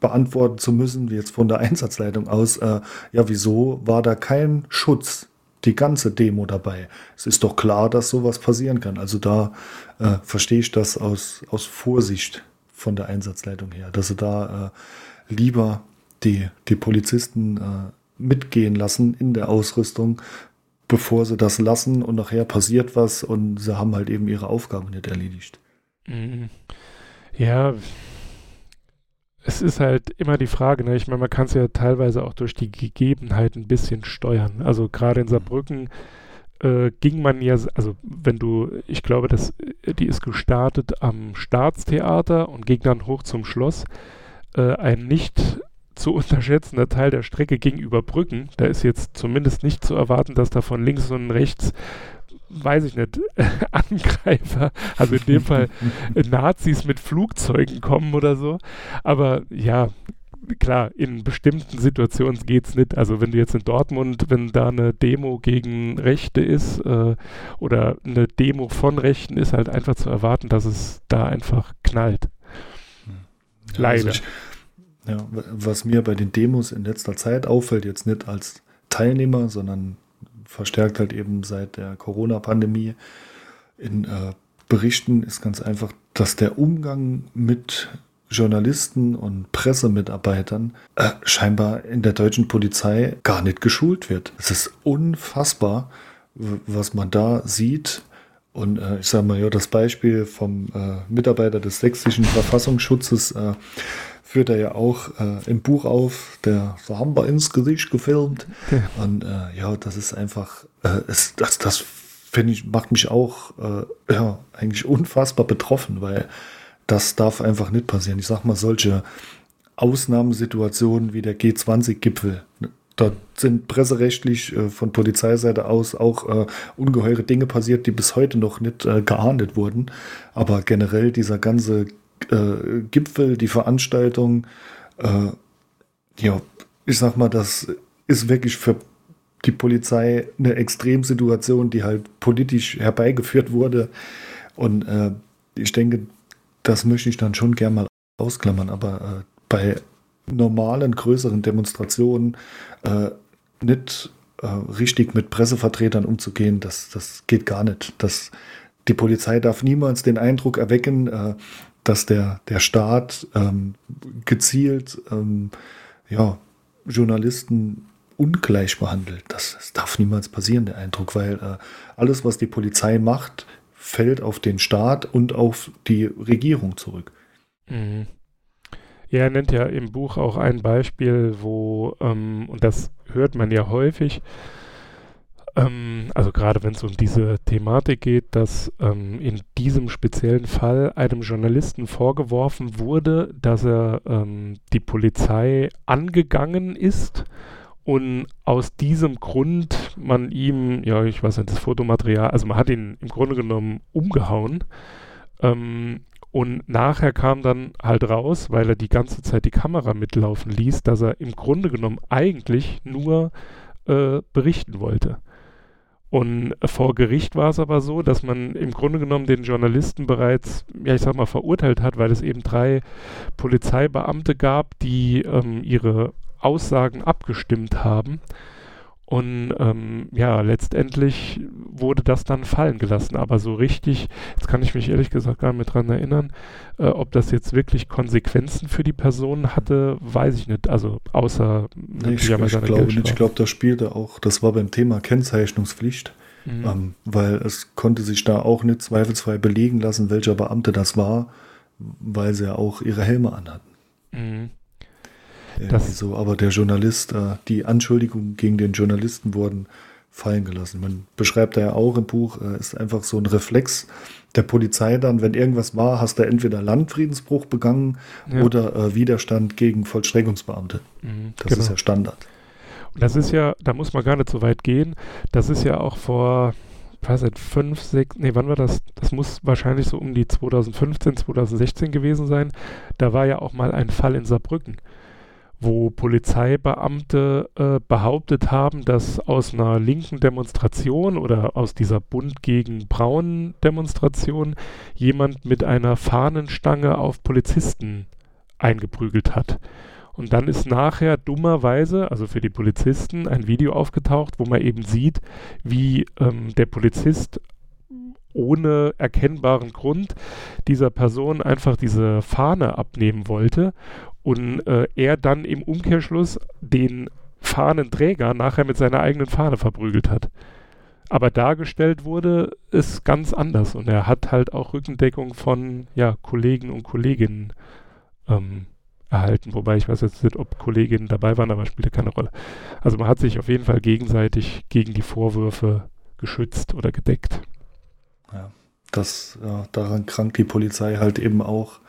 beantworten zu müssen, wie jetzt von der Einsatzleitung aus, äh, ja, wieso war da kein Schutz, die ganze Demo dabei? Es ist doch klar, dass sowas passieren kann. Also da äh, verstehe ich das aus, aus Vorsicht von der Einsatzleitung her, dass sie da äh, lieber die, die Polizisten äh, mitgehen lassen in der Ausrüstung, bevor sie das lassen und nachher passiert was und sie haben halt eben ihre Aufgaben nicht erledigt. Mhm. Ja, es ist halt immer die Frage, ne? ich meine, man kann es ja teilweise auch durch die Gegebenheiten ein bisschen steuern. Also gerade in Saarbrücken äh, ging man ja, also wenn du, ich glaube, das, die ist gestartet am Staatstheater und ging dann hoch zum Schloss. Äh, ein nicht zu unterschätzender Teil der Strecke ging über Brücken. Da ist jetzt zumindest nicht zu erwarten, dass da von links und rechts weiß ich nicht, Angreifer, also in dem Fall Nazis mit Flugzeugen kommen oder so. Aber ja, klar, in bestimmten Situationen geht es nicht. Also wenn du jetzt in Dortmund, wenn da eine Demo gegen Rechte ist äh, oder eine Demo von Rechten, ist halt einfach zu erwarten, dass es da einfach knallt. Ja, Leider. Also ich, ja, was mir bei den Demos in letzter Zeit auffällt, jetzt nicht als Teilnehmer, sondern verstärkt halt eben seit der Corona-Pandemie in äh, Berichten ist ganz einfach, dass der Umgang mit Journalisten und Pressemitarbeitern äh, scheinbar in der deutschen Polizei gar nicht geschult wird. Es ist unfassbar, was man da sieht. Und äh, ich sage mal, ja, das Beispiel vom äh, Mitarbeiter des sächsischen Verfassungsschutzes äh, führt er ja auch äh, im Buch auf, der wir ins Gesicht gefilmt. Ja. Und äh, ja, das ist einfach, äh, es, das, das finde ich, macht mich auch äh, ja, eigentlich unfassbar betroffen, weil das darf einfach nicht passieren. Ich sag mal, solche Ausnahmesituationen wie der G20-Gipfel, da sind presserechtlich äh, von Polizeiseite aus auch äh, ungeheure Dinge passiert, die bis heute noch nicht geahndet wurden. Aber generell dieser ganze äh, Gipfel, die Veranstaltung, äh, ja, ich sag mal, das ist wirklich für die Polizei eine Extremsituation, die halt politisch herbeigeführt wurde. Und äh, ich denke, das möchte ich dann schon gern mal ausklammern. Aber äh, bei normalen, größeren Demonstrationen äh, nicht richtig mit Pressevertretern umzugehen, das, das geht gar nicht. Das, die Polizei darf niemals den Eindruck erwecken, äh, dass der, der Staat ähm, gezielt ähm, ja, Journalisten ungleich behandelt. Das, das, darf niemals passieren, der Eindruck, weil äh, alles, was die Polizei macht, fällt auf den Staat und auf die Regierung zurück. Mhm. Ja, er nennt ja im Buch auch ein Beispiel, wo, ähm, und das hört man ja häufig, ähm, also gerade wenn es um diese Thematik geht, dass ähm, in diesem speziellen Fall einem Journalisten vorgeworfen wurde, dass er ähm, die Polizei angegangen ist und aus diesem Grund man ihm, ja, ich weiß nicht, das Fotomaterial, also man hat ihn im Grunde genommen umgehauen. Ähm, und nachher kam dann halt raus, weil er die ganze Zeit die Kamera mitlaufen ließ, dass er im Grunde genommen eigentlich nur äh, berichten wollte. Und vor Gericht war es aber so, dass man im Grunde genommen den Journalisten bereits, ja ich sag mal, verurteilt hat, weil es eben drei Polizeibeamte gab, die ähm, ihre Aussagen abgestimmt haben. Und ähm, ja, letztendlich wurde das dann fallen gelassen. Aber so richtig, jetzt kann ich mich ehrlich gesagt gar nicht mehr dran erinnern, äh, ob das jetzt wirklich Konsequenzen für die Person hatte, weiß ich nicht. Also außer nee, ich, ich glaube nicht. Ich glaube, das spielte auch, das war beim Thema Kennzeichnungspflicht. Mhm. Ähm, weil es konnte sich da auch nicht zweifelsfrei belegen lassen, welcher Beamte das war, weil sie ja auch ihre Helme anhatten. Mhm. Das so, aber der Journalist, äh, die Anschuldigungen gegen den Journalisten wurden fallen gelassen. Man beschreibt da ja auch im Buch, äh, ist einfach so ein Reflex der Polizei dann, wenn irgendwas war, hast du entweder Landfriedensbruch begangen ja. oder äh, Widerstand gegen Vollstreckungsbeamte. Mhm, das genau. ist ja Standard. Und das ist ja, da muss man gar nicht so weit gehen. Das ist ja auch vor, weiß nicht, fünf, sechs, nee, wann war das? Das muss wahrscheinlich so um die 2015, 2016 gewesen sein. Da war ja auch mal ein Fall in Saarbrücken wo Polizeibeamte äh, behauptet haben, dass aus einer linken Demonstration oder aus dieser Bund gegen Braun Demonstration jemand mit einer Fahnenstange auf Polizisten eingeprügelt hat. Und dann ist nachher dummerweise, also für die Polizisten, ein Video aufgetaucht, wo man eben sieht, wie ähm, der Polizist ohne erkennbaren Grund dieser Person einfach diese Fahne abnehmen wollte und äh, er dann im Umkehrschluss den Fahnenträger nachher mit seiner eigenen Fahne verprügelt hat. Aber dargestellt wurde es ganz anders und er hat halt auch Rückendeckung von ja, Kollegen und Kolleginnen ähm, erhalten, wobei ich weiß jetzt nicht, ob Kolleginnen dabei waren, aber spielte keine Rolle. Also man hat sich auf jeden Fall gegenseitig gegen die Vorwürfe geschützt oder gedeckt. Ja, das, ja, daran krankt die Polizei halt eben auch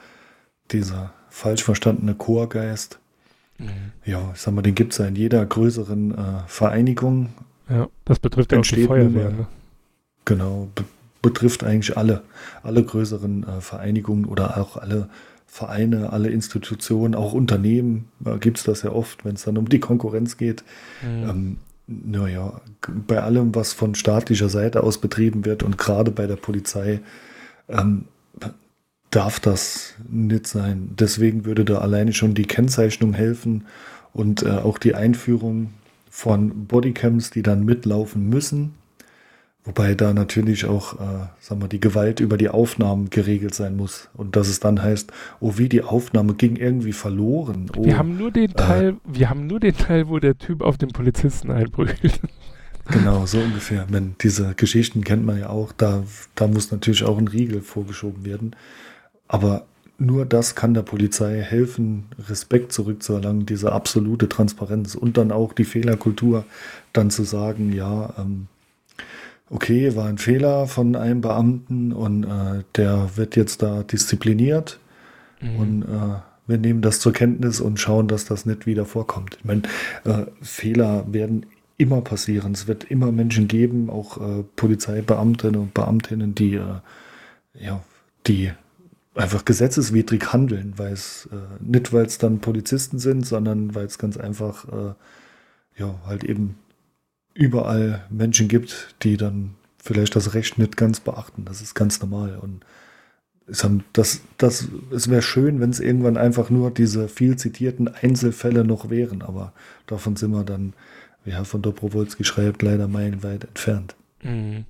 dieser falsch verstandene Chorgeist. Mhm. Ja, ich sag mal, den gibt es ja in jeder größeren äh, Vereinigung. Ja, das betrifft ja auch die Feuerwehr. Ne? Genau, be betrifft eigentlich alle, alle größeren äh, Vereinigungen oder auch alle Vereine, alle Institutionen, auch Unternehmen äh, gibt es das ja oft, wenn es dann um die Konkurrenz geht. Mhm. Ähm, naja, bei allem, was von staatlicher Seite aus betrieben wird und gerade bei der Polizei, ähm, darf das nicht sein. Deswegen würde da alleine schon die Kennzeichnung helfen und äh, auch die Einführung von Bodycams, die dann mitlaufen müssen. Wobei da natürlich auch, äh, sagen wir, die Gewalt über die Aufnahmen geregelt sein muss. Und dass es dann heißt, oh wie, die Aufnahme ging irgendwie verloren. Oh, wir haben nur den Teil, äh, wir haben nur den Teil, wo der Typ auf den Polizisten einprügelt. Genau, so ungefähr. Wenn diese Geschichten kennt man ja auch, da, da muss natürlich auch ein Riegel vorgeschoben werden. Aber nur das kann der Polizei helfen, Respekt zurückzuerlangen, diese absolute Transparenz und dann auch die Fehlerkultur, dann zu sagen, ja, ähm, okay, war ein Fehler von einem Beamten und äh, der wird jetzt da diszipliniert mhm. und äh, wir nehmen das zur Kenntnis und schauen, dass das nicht wieder vorkommt. Ich meine, äh, Fehler werden immer passieren. Es wird immer Menschen geben, auch äh, Polizeibeamtinnen und Beamtinnen, die äh, ja, die einfach gesetzeswidrig handeln, weil es äh, nicht, weil es dann Polizisten sind, sondern weil es ganz einfach äh, ja halt eben überall Menschen gibt, die dann vielleicht das Recht nicht ganz beachten. Das ist ganz normal und es, haben, das, das, es wäre schön, wenn es irgendwann einfach nur diese viel zitierten Einzelfälle noch wären, aber davon sind wir dann, wie Herr von Dobrowolski schreibt, leider meilenweit entfernt. Mhm.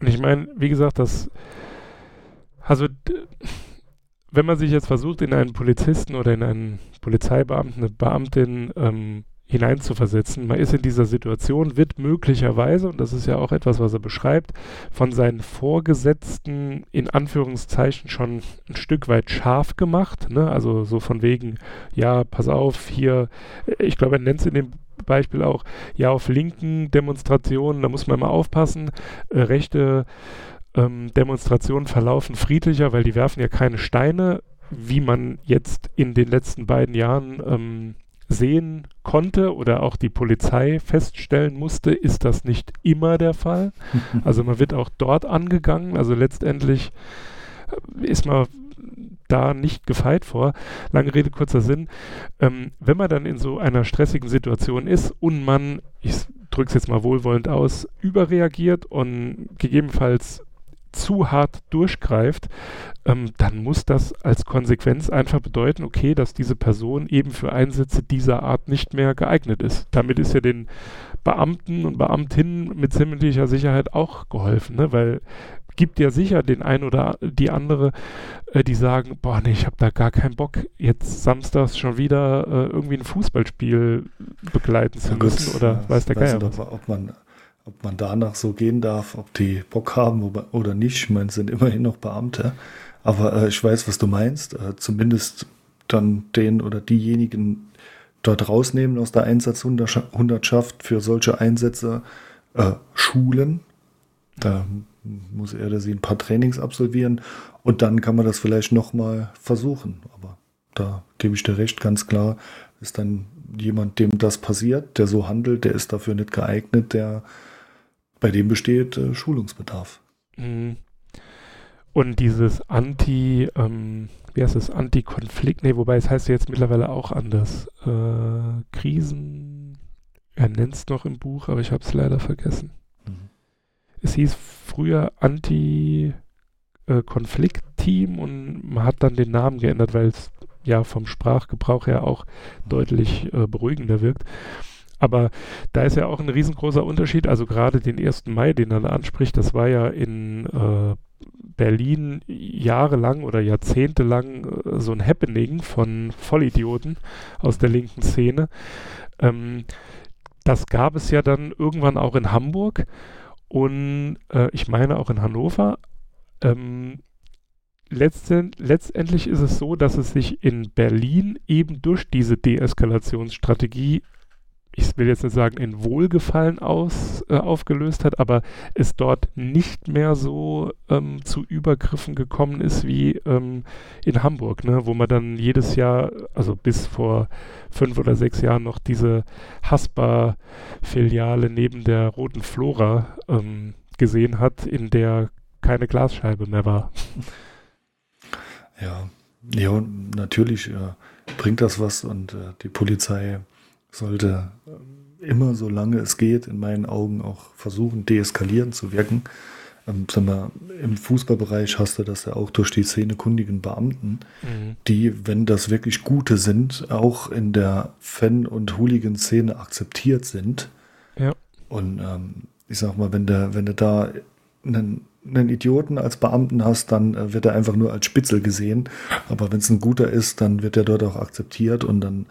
Und ich meine, wie gesagt, das also, wenn man sich jetzt versucht, in einen Polizisten oder in einen Polizeibeamten, eine Beamtin ähm, hineinzuversetzen, man ist in dieser Situation, wird möglicherweise, und das ist ja auch etwas, was er beschreibt, von seinen Vorgesetzten in Anführungszeichen schon ein Stück weit scharf gemacht. Ne? Also so von wegen, ja, pass auf, hier, ich glaube, er nennt es in dem Beispiel auch, ja, auf linken Demonstrationen, da muss man mal aufpassen, äh, rechte ähm, Demonstrationen verlaufen friedlicher, weil die werfen ja keine Steine, wie man jetzt in den letzten beiden Jahren ähm, sehen konnte oder auch die Polizei feststellen musste, ist das nicht immer der Fall. Also man wird auch dort angegangen. Also letztendlich äh, ist man da nicht gefeit vor. Lange Rede, kurzer Sinn. Ähm, wenn man dann in so einer stressigen Situation ist und man, ich drücke es jetzt mal wohlwollend aus, überreagiert und gegebenenfalls zu hart durchgreift, ähm, dann muss das als Konsequenz einfach bedeuten, okay, dass diese Person eben für Einsätze dieser Art nicht mehr geeignet ist. Damit ist ja den Beamten und Beamtinnen mit ziemlicher Sicherheit auch geholfen, ne? weil gibt ja sicher den einen oder die andere, äh, die sagen, boah, nee, ich habe da gar keinen Bock, jetzt samstags schon wieder äh, irgendwie ein Fußballspiel begleiten zu ja, müssen gut, oder ja, weiß der Geier. Nicht, ob man ob man danach so gehen darf, ob die Bock haben oder nicht. Ich meine, sind immerhin noch Beamte. Aber äh, ich weiß, was du meinst. Äh, zumindest dann den oder diejenigen dort rausnehmen aus der Einsatzhundertschaft für solche Einsätze äh, schulen. Da muss er oder sie ein paar Trainings absolvieren und dann kann man das vielleicht nochmal versuchen. Aber da gebe ich dir recht, ganz klar, ist dann jemand, dem das passiert, der so handelt, der ist dafür nicht geeignet, der bei dem besteht äh, Schulungsbedarf. Mhm. Und dieses Anti, ähm, wie heißt es, Anti-Konflikt, nee, wobei es heißt jetzt mittlerweile auch anders. Äh, Krisen, er nennt es noch im Buch, aber ich habe es leider vergessen. Mhm. Es hieß früher Anti-Konflikt-Team und man hat dann den Namen geändert, weil es ja vom Sprachgebrauch her auch mhm. deutlich äh, beruhigender wirkt. Aber da ist ja auch ein riesengroßer Unterschied. Also gerade den 1. Mai, den er da anspricht, das war ja in äh, Berlin jahrelang oder jahrzehntelang äh, so ein Happening von Vollidioten aus der linken Szene. Ähm, das gab es ja dann irgendwann auch in Hamburg und äh, ich meine auch in Hannover. Ähm, letztendlich ist es so, dass es sich in Berlin eben durch diese Deeskalationsstrategie ich will jetzt nicht sagen, in Wohlgefallen aus, äh, aufgelöst hat, aber es dort nicht mehr so ähm, zu Übergriffen gekommen ist wie ähm, in Hamburg, ne, wo man dann jedes Jahr, also bis vor fünf oder sechs Jahren noch diese Haspa-Filiale neben der Roten Flora ähm, gesehen hat, in der keine Glasscheibe mehr war. Ja, ja, natürlich äh, bringt das was und äh, die Polizei sollte äh, immer, solange es geht, in meinen Augen auch versuchen, deeskalierend zu wirken. Ähm, sag mal, Im Fußballbereich hast du das ja auch durch die szenekundigen Beamten, mhm. die, wenn das wirklich gute sind, auch in der Fan- und Hooligan-Szene akzeptiert sind. Ja. Und ähm, ich sag mal, wenn du, wenn du da einen, einen Idioten als Beamten hast, dann äh, wird er einfach nur als Spitzel gesehen. Aber wenn es ein guter ist, dann wird er dort auch akzeptiert und dann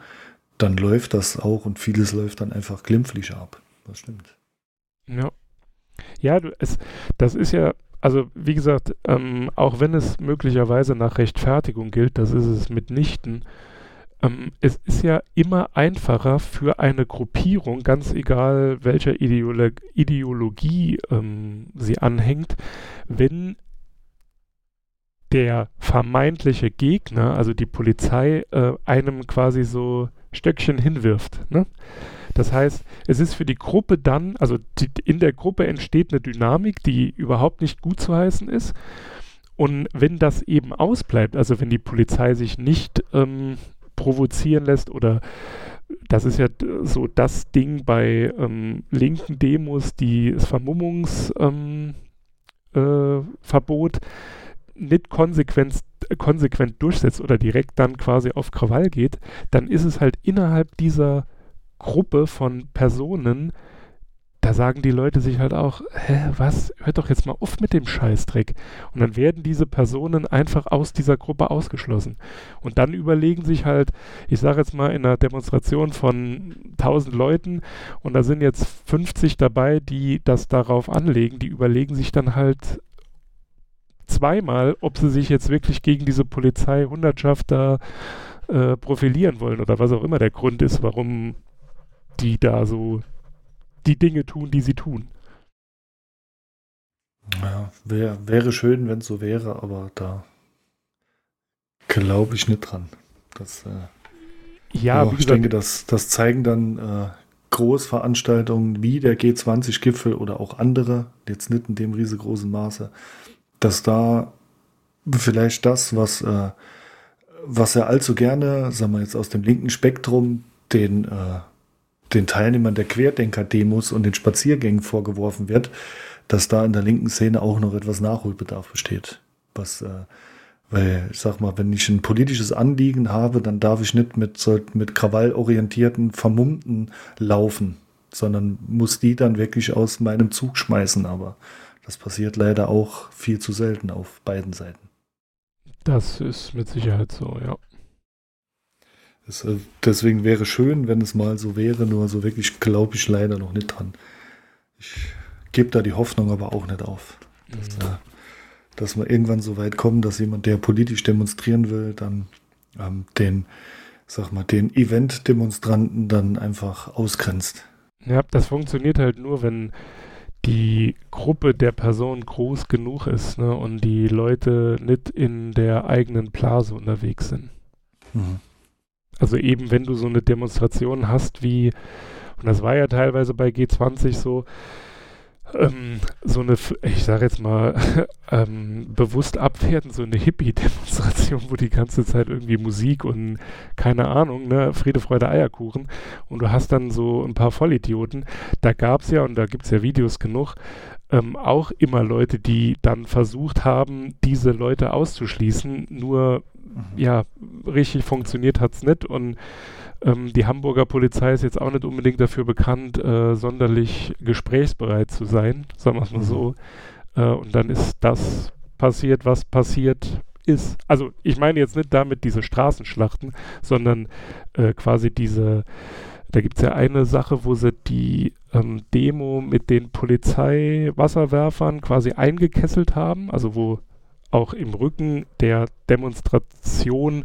dann läuft das auch und vieles läuft dann einfach glimpflich ab. Das stimmt. Ja. Ja, es, das ist ja, also wie gesagt, ähm, auch wenn es möglicherweise nach Rechtfertigung gilt, das ist es mitnichten, ähm, es ist ja immer einfacher für eine Gruppierung, ganz egal welcher Ideolo Ideologie ähm, sie anhängt, wenn der vermeintliche Gegner, also die Polizei, äh, einem quasi so Stöckchen hinwirft. Ne? Das heißt, es ist für die Gruppe dann, also die, in der Gruppe entsteht eine Dynamik, die überhaupt nicht gut zu heißen ist. Und wenn das eben ausbleibt, also wenn die Polizei sich nicht ähm, provozieren lässt oder das ist ja so das Ding bei ähm, linken Demos, die das Vermummungsverbot ähm, äh, nicht konsequent, konsequent durchsetzt oder direkt dann quasi auf Krawall geht, dann ist es halt innerhalb dieser Gruppe von Personen, da sagen die Leute sich halt auch, hä, was, hört doch jetzt mal auf mit dem Scheißdreck. Und dann werden diese Personen einfach aus dieser Gruppe ausgeschlossen. Und dann überlegen sich halt, ich sage jetzt mal in einer Demonstration von 1000 Leuten und da sind jetzt 50 dabei, die das darauf anlegen, die überlegen sich dann halt, zweimal, ob sie sich jetzt wirklich gegen diese Polizei-Hundertschaft da äh, profilieren wollen oder was auch immer der Grund ist, warum die da so die Dinge tun, die sie tun. Ja, wär, wäre schön, wenn es so wäre, aber da glaube ich nicht dran. Das, äh, ja, ich denke, das, das zeigen dann äh, Großveranstaltungen wie der G20-Gipfel oder auch andere, jetzt nicht in dem riesengroßen Maße, dass da vielleicht das, was, äh, was er allzu gerne, sagen wir jetzt aus dem linken Spektrum, den, äh, den Teilnehmern der Querdenker-Demos und den Spaziergängen vorgeworfen wird, dass da in der linken Szene auch noch etwas Nachholbedarf besteht. Was, äh, weil, ich sag mal, wenn ich ein politisches Anliegen habe, dann darf ich nicht mit, mit krawallorientierten, vermummten laufen, sondern muss die dann wirklich aus meinem Zug schmeißen. Aber das passiert leider auch viel zu selten auf beiden Seiten. Das ist mit Sicherheit so, ja. Das, äh, deswegen wäre schön, wenn es mal so wäre, nur so wirklich glaube ich leider noch nicht dran. Ich gebe da die Hoffnung aber auch nicht auf. Dass, mhm. da, dass wir irgendwann so weit kommen, dass jemand, der politisch demonstrieren will, dann ähm, den, sag mal, den Event-Demonstranten dann einfach ausgrenzt. Ja, das funktioniert halt nur, wenn die Gruppe der Person groß genug ist ne, und die Leute nicht in der eigenen Blase unterwegs sind. Mhm. Also eben, wenn du so eine Demonstration hast wie, und das war ja teilweise bei G20 so, ähm, so eine, ich sage jetzt mal, ähm, bewusst abwertend, so eine Hippie-Demonstration, wo die ganze Zeit irgendwie Musik und keine Ahnung, ne, Friede, Freude, Eierkuchen und du hast dann so ein paar Vollidioten. Da gab es ja, und da gibt es ja Videos genug, ähm, auch immer Leute, die dann versucht haben, diese Leute auszuschließen, nur mhm. ja, richtig funktioniert hat es nicht und ähm, die Hamburger Polizei ist jetzt auch nicht unbedingt dafür bekannt, äh, sonderlich gesprächsbereit zu sein, sagen wir es mal mhm. so. Äh, und dann ist das passiert, was passiert ist. Also ich meine jetzt nicht damit diese Straßenschlachten, sondern äh, quasi diese, da gibt es ja eine Sache, wo sie die ähm, Demo mit den Polizeiwasserwerfern quasi eingekesselt haben, also wo auch im Rücken der Demonstration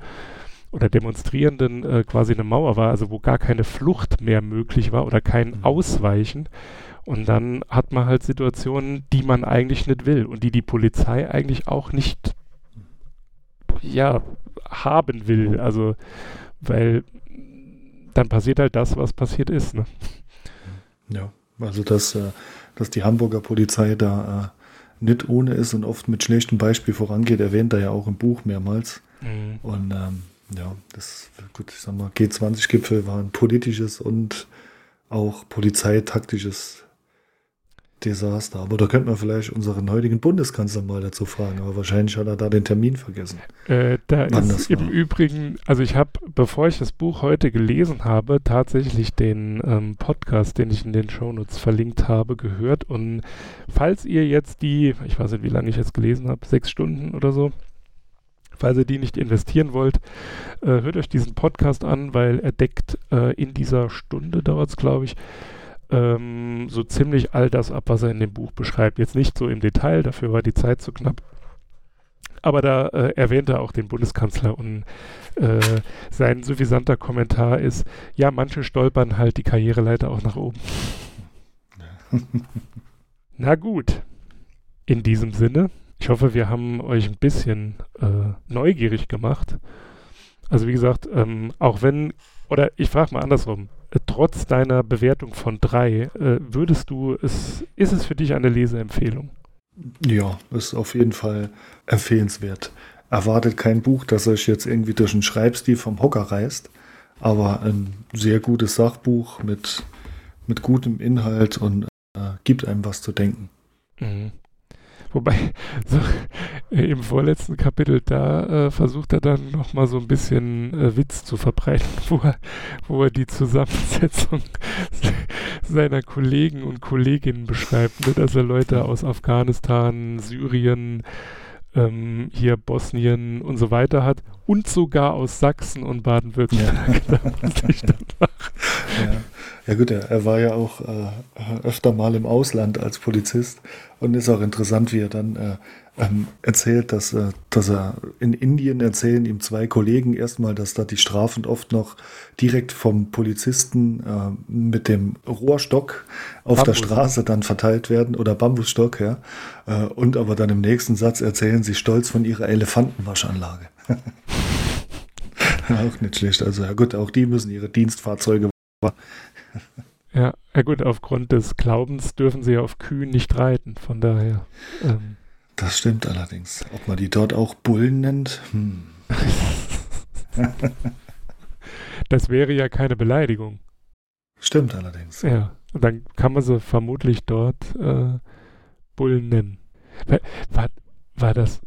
oder Demonstrierenden äh, quasi eine Mauer war, also wo gar keine Flucht mehr möglich war oder kein mhm. Ausweichen. Und dann hat man halt Situationen, die man eigentlich nicht will und die die Polizei eigentlich auch nicht, ja, haben will. Also, weil dann passiert halt das, was passiert ist. Ne? Ja, also dass, äh, dass die Hamburger Polizei da äh, nicht ohne ist und oft mit schlechtem Beispiel vorangeht, erwähnt er ja auch im Buch mehrmals. Mhm. Und ähm, ja, das, gut, ich sag mal, G20-Gipfel war ein politisches und auch polizeitaktisches Desaster. Aber da könnte man vielleicht unseren heutigen Bundeskanzler mal dazu fragen, aber wahrscheinlich hat er da den Termin vergessen. Äh, da ist im Übrigen, also ich habe, bevor ich das Buch heute gelesen habe, tatsächlich den ähm, Podcast, den ich in den Shownotes verlinkt habe, gehört. Und falls ihr jetzt die, ich weiß nicht, wie lange ich jetzt gelesen habe, sechs Stunden oder so, Falls ihr die nicht investieren wollt, äh, hört euch diesen Podcast an, weil er deckt äh, in dieser Stunde, dauert es glaube ich, ähm, so ziemlich all das ab, was er in dem Buch beschreibt. Jetzt nicht so im Detail, dafür war die Zeit zu knapp. Aber da äh, erwähnt er auch den Bundeskanzler und äh, sein suffisanter Kommentar ist, ja, manche stolpern halt die Karriereleiter auch nach oben. Na gut, in diesem Sinne ich hoffe, wir haben euch ein bisschen äh, neugierig gemacht. Also wie gesagt, ähm, auch wenn, oder ich frage mal andersrum, äh, trotz deiner Bewertung von drei, äh, würdest du es, ist es für dich eine Leseempfehlung? Ja, ist auf jeden Fall empfehlenswert. Erwartet kein Buch, das euch jetzt irgendwie durch den Schreibstil vom Hocker reißt, aber ein sehr gutes Sachbuch mit, mit gutem Inhalt und äh, gibt einem was zu denken. Mhm. Wobei, so, im vorletzten Kapitel, da äh, versucht er dann nochmal so ein bisschen äh, Witz zu verbreiten, wo er, wo er die Zusammensetzung seiner Kollegen und Kolleginnen beschreibt, ne? dass er Leute aus Afghanistan, Syrien, ähm, hier Bosnien und so weiter hat und sogar aus Sachsen und Baden-Württemberg. Ja. Ja. gut, er, er, war ja auch äh, öfter mal im Ausland als Polizist und ist auch interessant, wie er dann äh, ähm, erzählt, dass, äh, dass er in Indien erzählen ihm zwei Kollegen erstmal, dass da die Strafen oft noch direkt vom Polizisten äh, mit dem Rohrstock auf Bambus. der Straße dann verteilt werden oder Bambusstock, ja. Äh, und aber dann im nächsten Satz erzählen sie stolz von ihrer Elefantenwaschanlage. auch nicht schlecht. Also ja gut, auch die müssen ihre Dienstfahrzeuge. Ja, ja gut, aufgrund des Glaubens dürfen sie auf Kühen nicht reiten, von daher. Ähm. Das stimmt allerdings. Ob man die dort auch Bullen nennt? Hm. das wäre ja keine Beleidigung. Stimmt allerdings. Ja, dann kann man sie vermutlich dort äh, Hauptstadtbullen nennen. War, war, war das.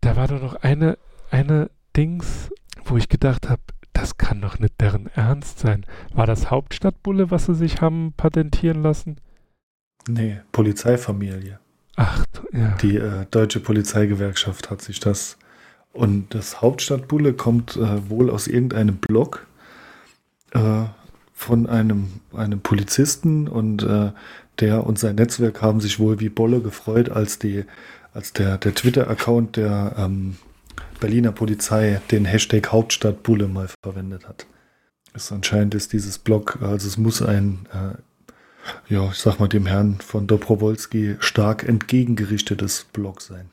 Da war doch noch eine, eine Dings, wo ich gedacht habe, das kann doch nicht deren Ernst sein. War das Hauptstadtbulle, was sie sich haben patentieren lassen? Nee, Polizeifamilie. Ach, ja. Die äh, deutsche Polizeigewerkschaft hat sich das. Und das Hauptstadtbulle kommt äh, wohl aus irgendeinem Blog äh, von einem, einem Polizisten und äh, der und sein Netzwerk haben sich wohl wie Bolle gefreut, als die, als der, der Twitter-Account der ähm, Berliner Polizei den Hashtag Hauptstadtbulle mal verwendet hat. Es anscheinend ist dieses Blog, also es muss ein äh, ja, ich sag mal, dem Herrn von Dobrowolski stark entgegengerichtetes Blog sein.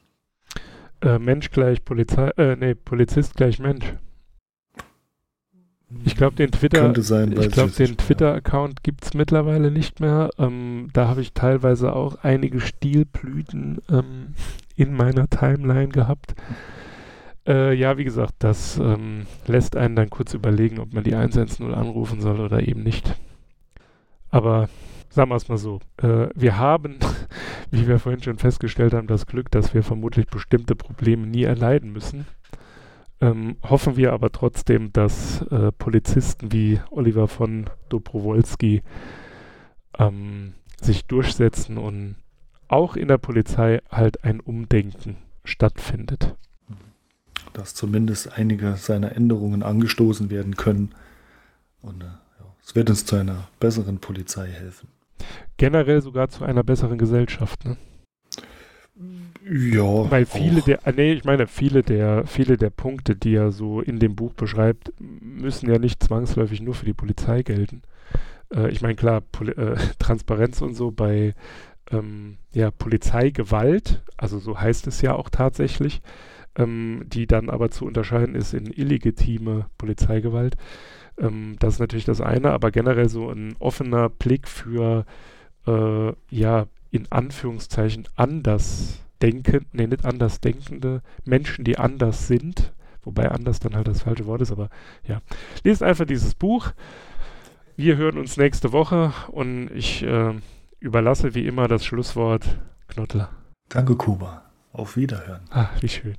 Äh, Mensch gleich Polizei, äh, nee, Polizist gleich Mensch. Ich glaube, den Twitter, sein, ich glaube, den Twitter-Account gibt es mittlerweile nicht mehr. Ähm, da habe ich teilweise auch einige Stilblüten ähm, in meiner Timeline gehabt. Äh, ja, wie gesagt, das ähm, lässt einen dann kurz überlegen, ob man die 110 anrufen soll oder eben nicht. Aber sagen wir es mal so, äh, wir haben, wie wir vorhin schon festgestellt haben, das Glück, dass wir vermutlich bestimmte Probleme nie erleiden müssen. Ähm, hoffen wir aber trotzdem, dass äh, Polizisten wie Oliver von Dobrowolski ähm, sich durchsetzen und auch in der Polizei halt ein Umdenken stattfindet. Dass zumindest einige seiner Änderungen angestoßen werden können. Und äh, ja, es wird uns zu einer besseren Polizei helfen generell sogar zu einer besseren Gesellschaft. Ne? Ja. Weil viele auch. der, ah, nee, ich meine, viele der, viele der Punkte, die er so in dem Buch beschreibt, müssen ja nicht zwangsläufig nur für die Polizei gelten. Äh, ich meine, klar, Poli äh, Transparenz und so bei ähm, ja, Polizeigewalt, also so heißt es ja auch tatsächlich, ähm, die dann aber zu unterscheiden ist in illegitime Polizeigewalt. Ähm, das ist natürlich das eine, aber generell so ein offener Blick für, äh, ja, in Anführungszeichen anders denken, nee, nicht anders denkende Menschen, die anders sind, wobei anders dann halt das falsche Wort ist, aber ja. Lest einfach dieses Buch. Wir hören uns nächste Woche und ich äh, überlasse wie immer das Schlusswort Knottler. Danke, Kuba. Auf Wiederhören. Ah, wie schön.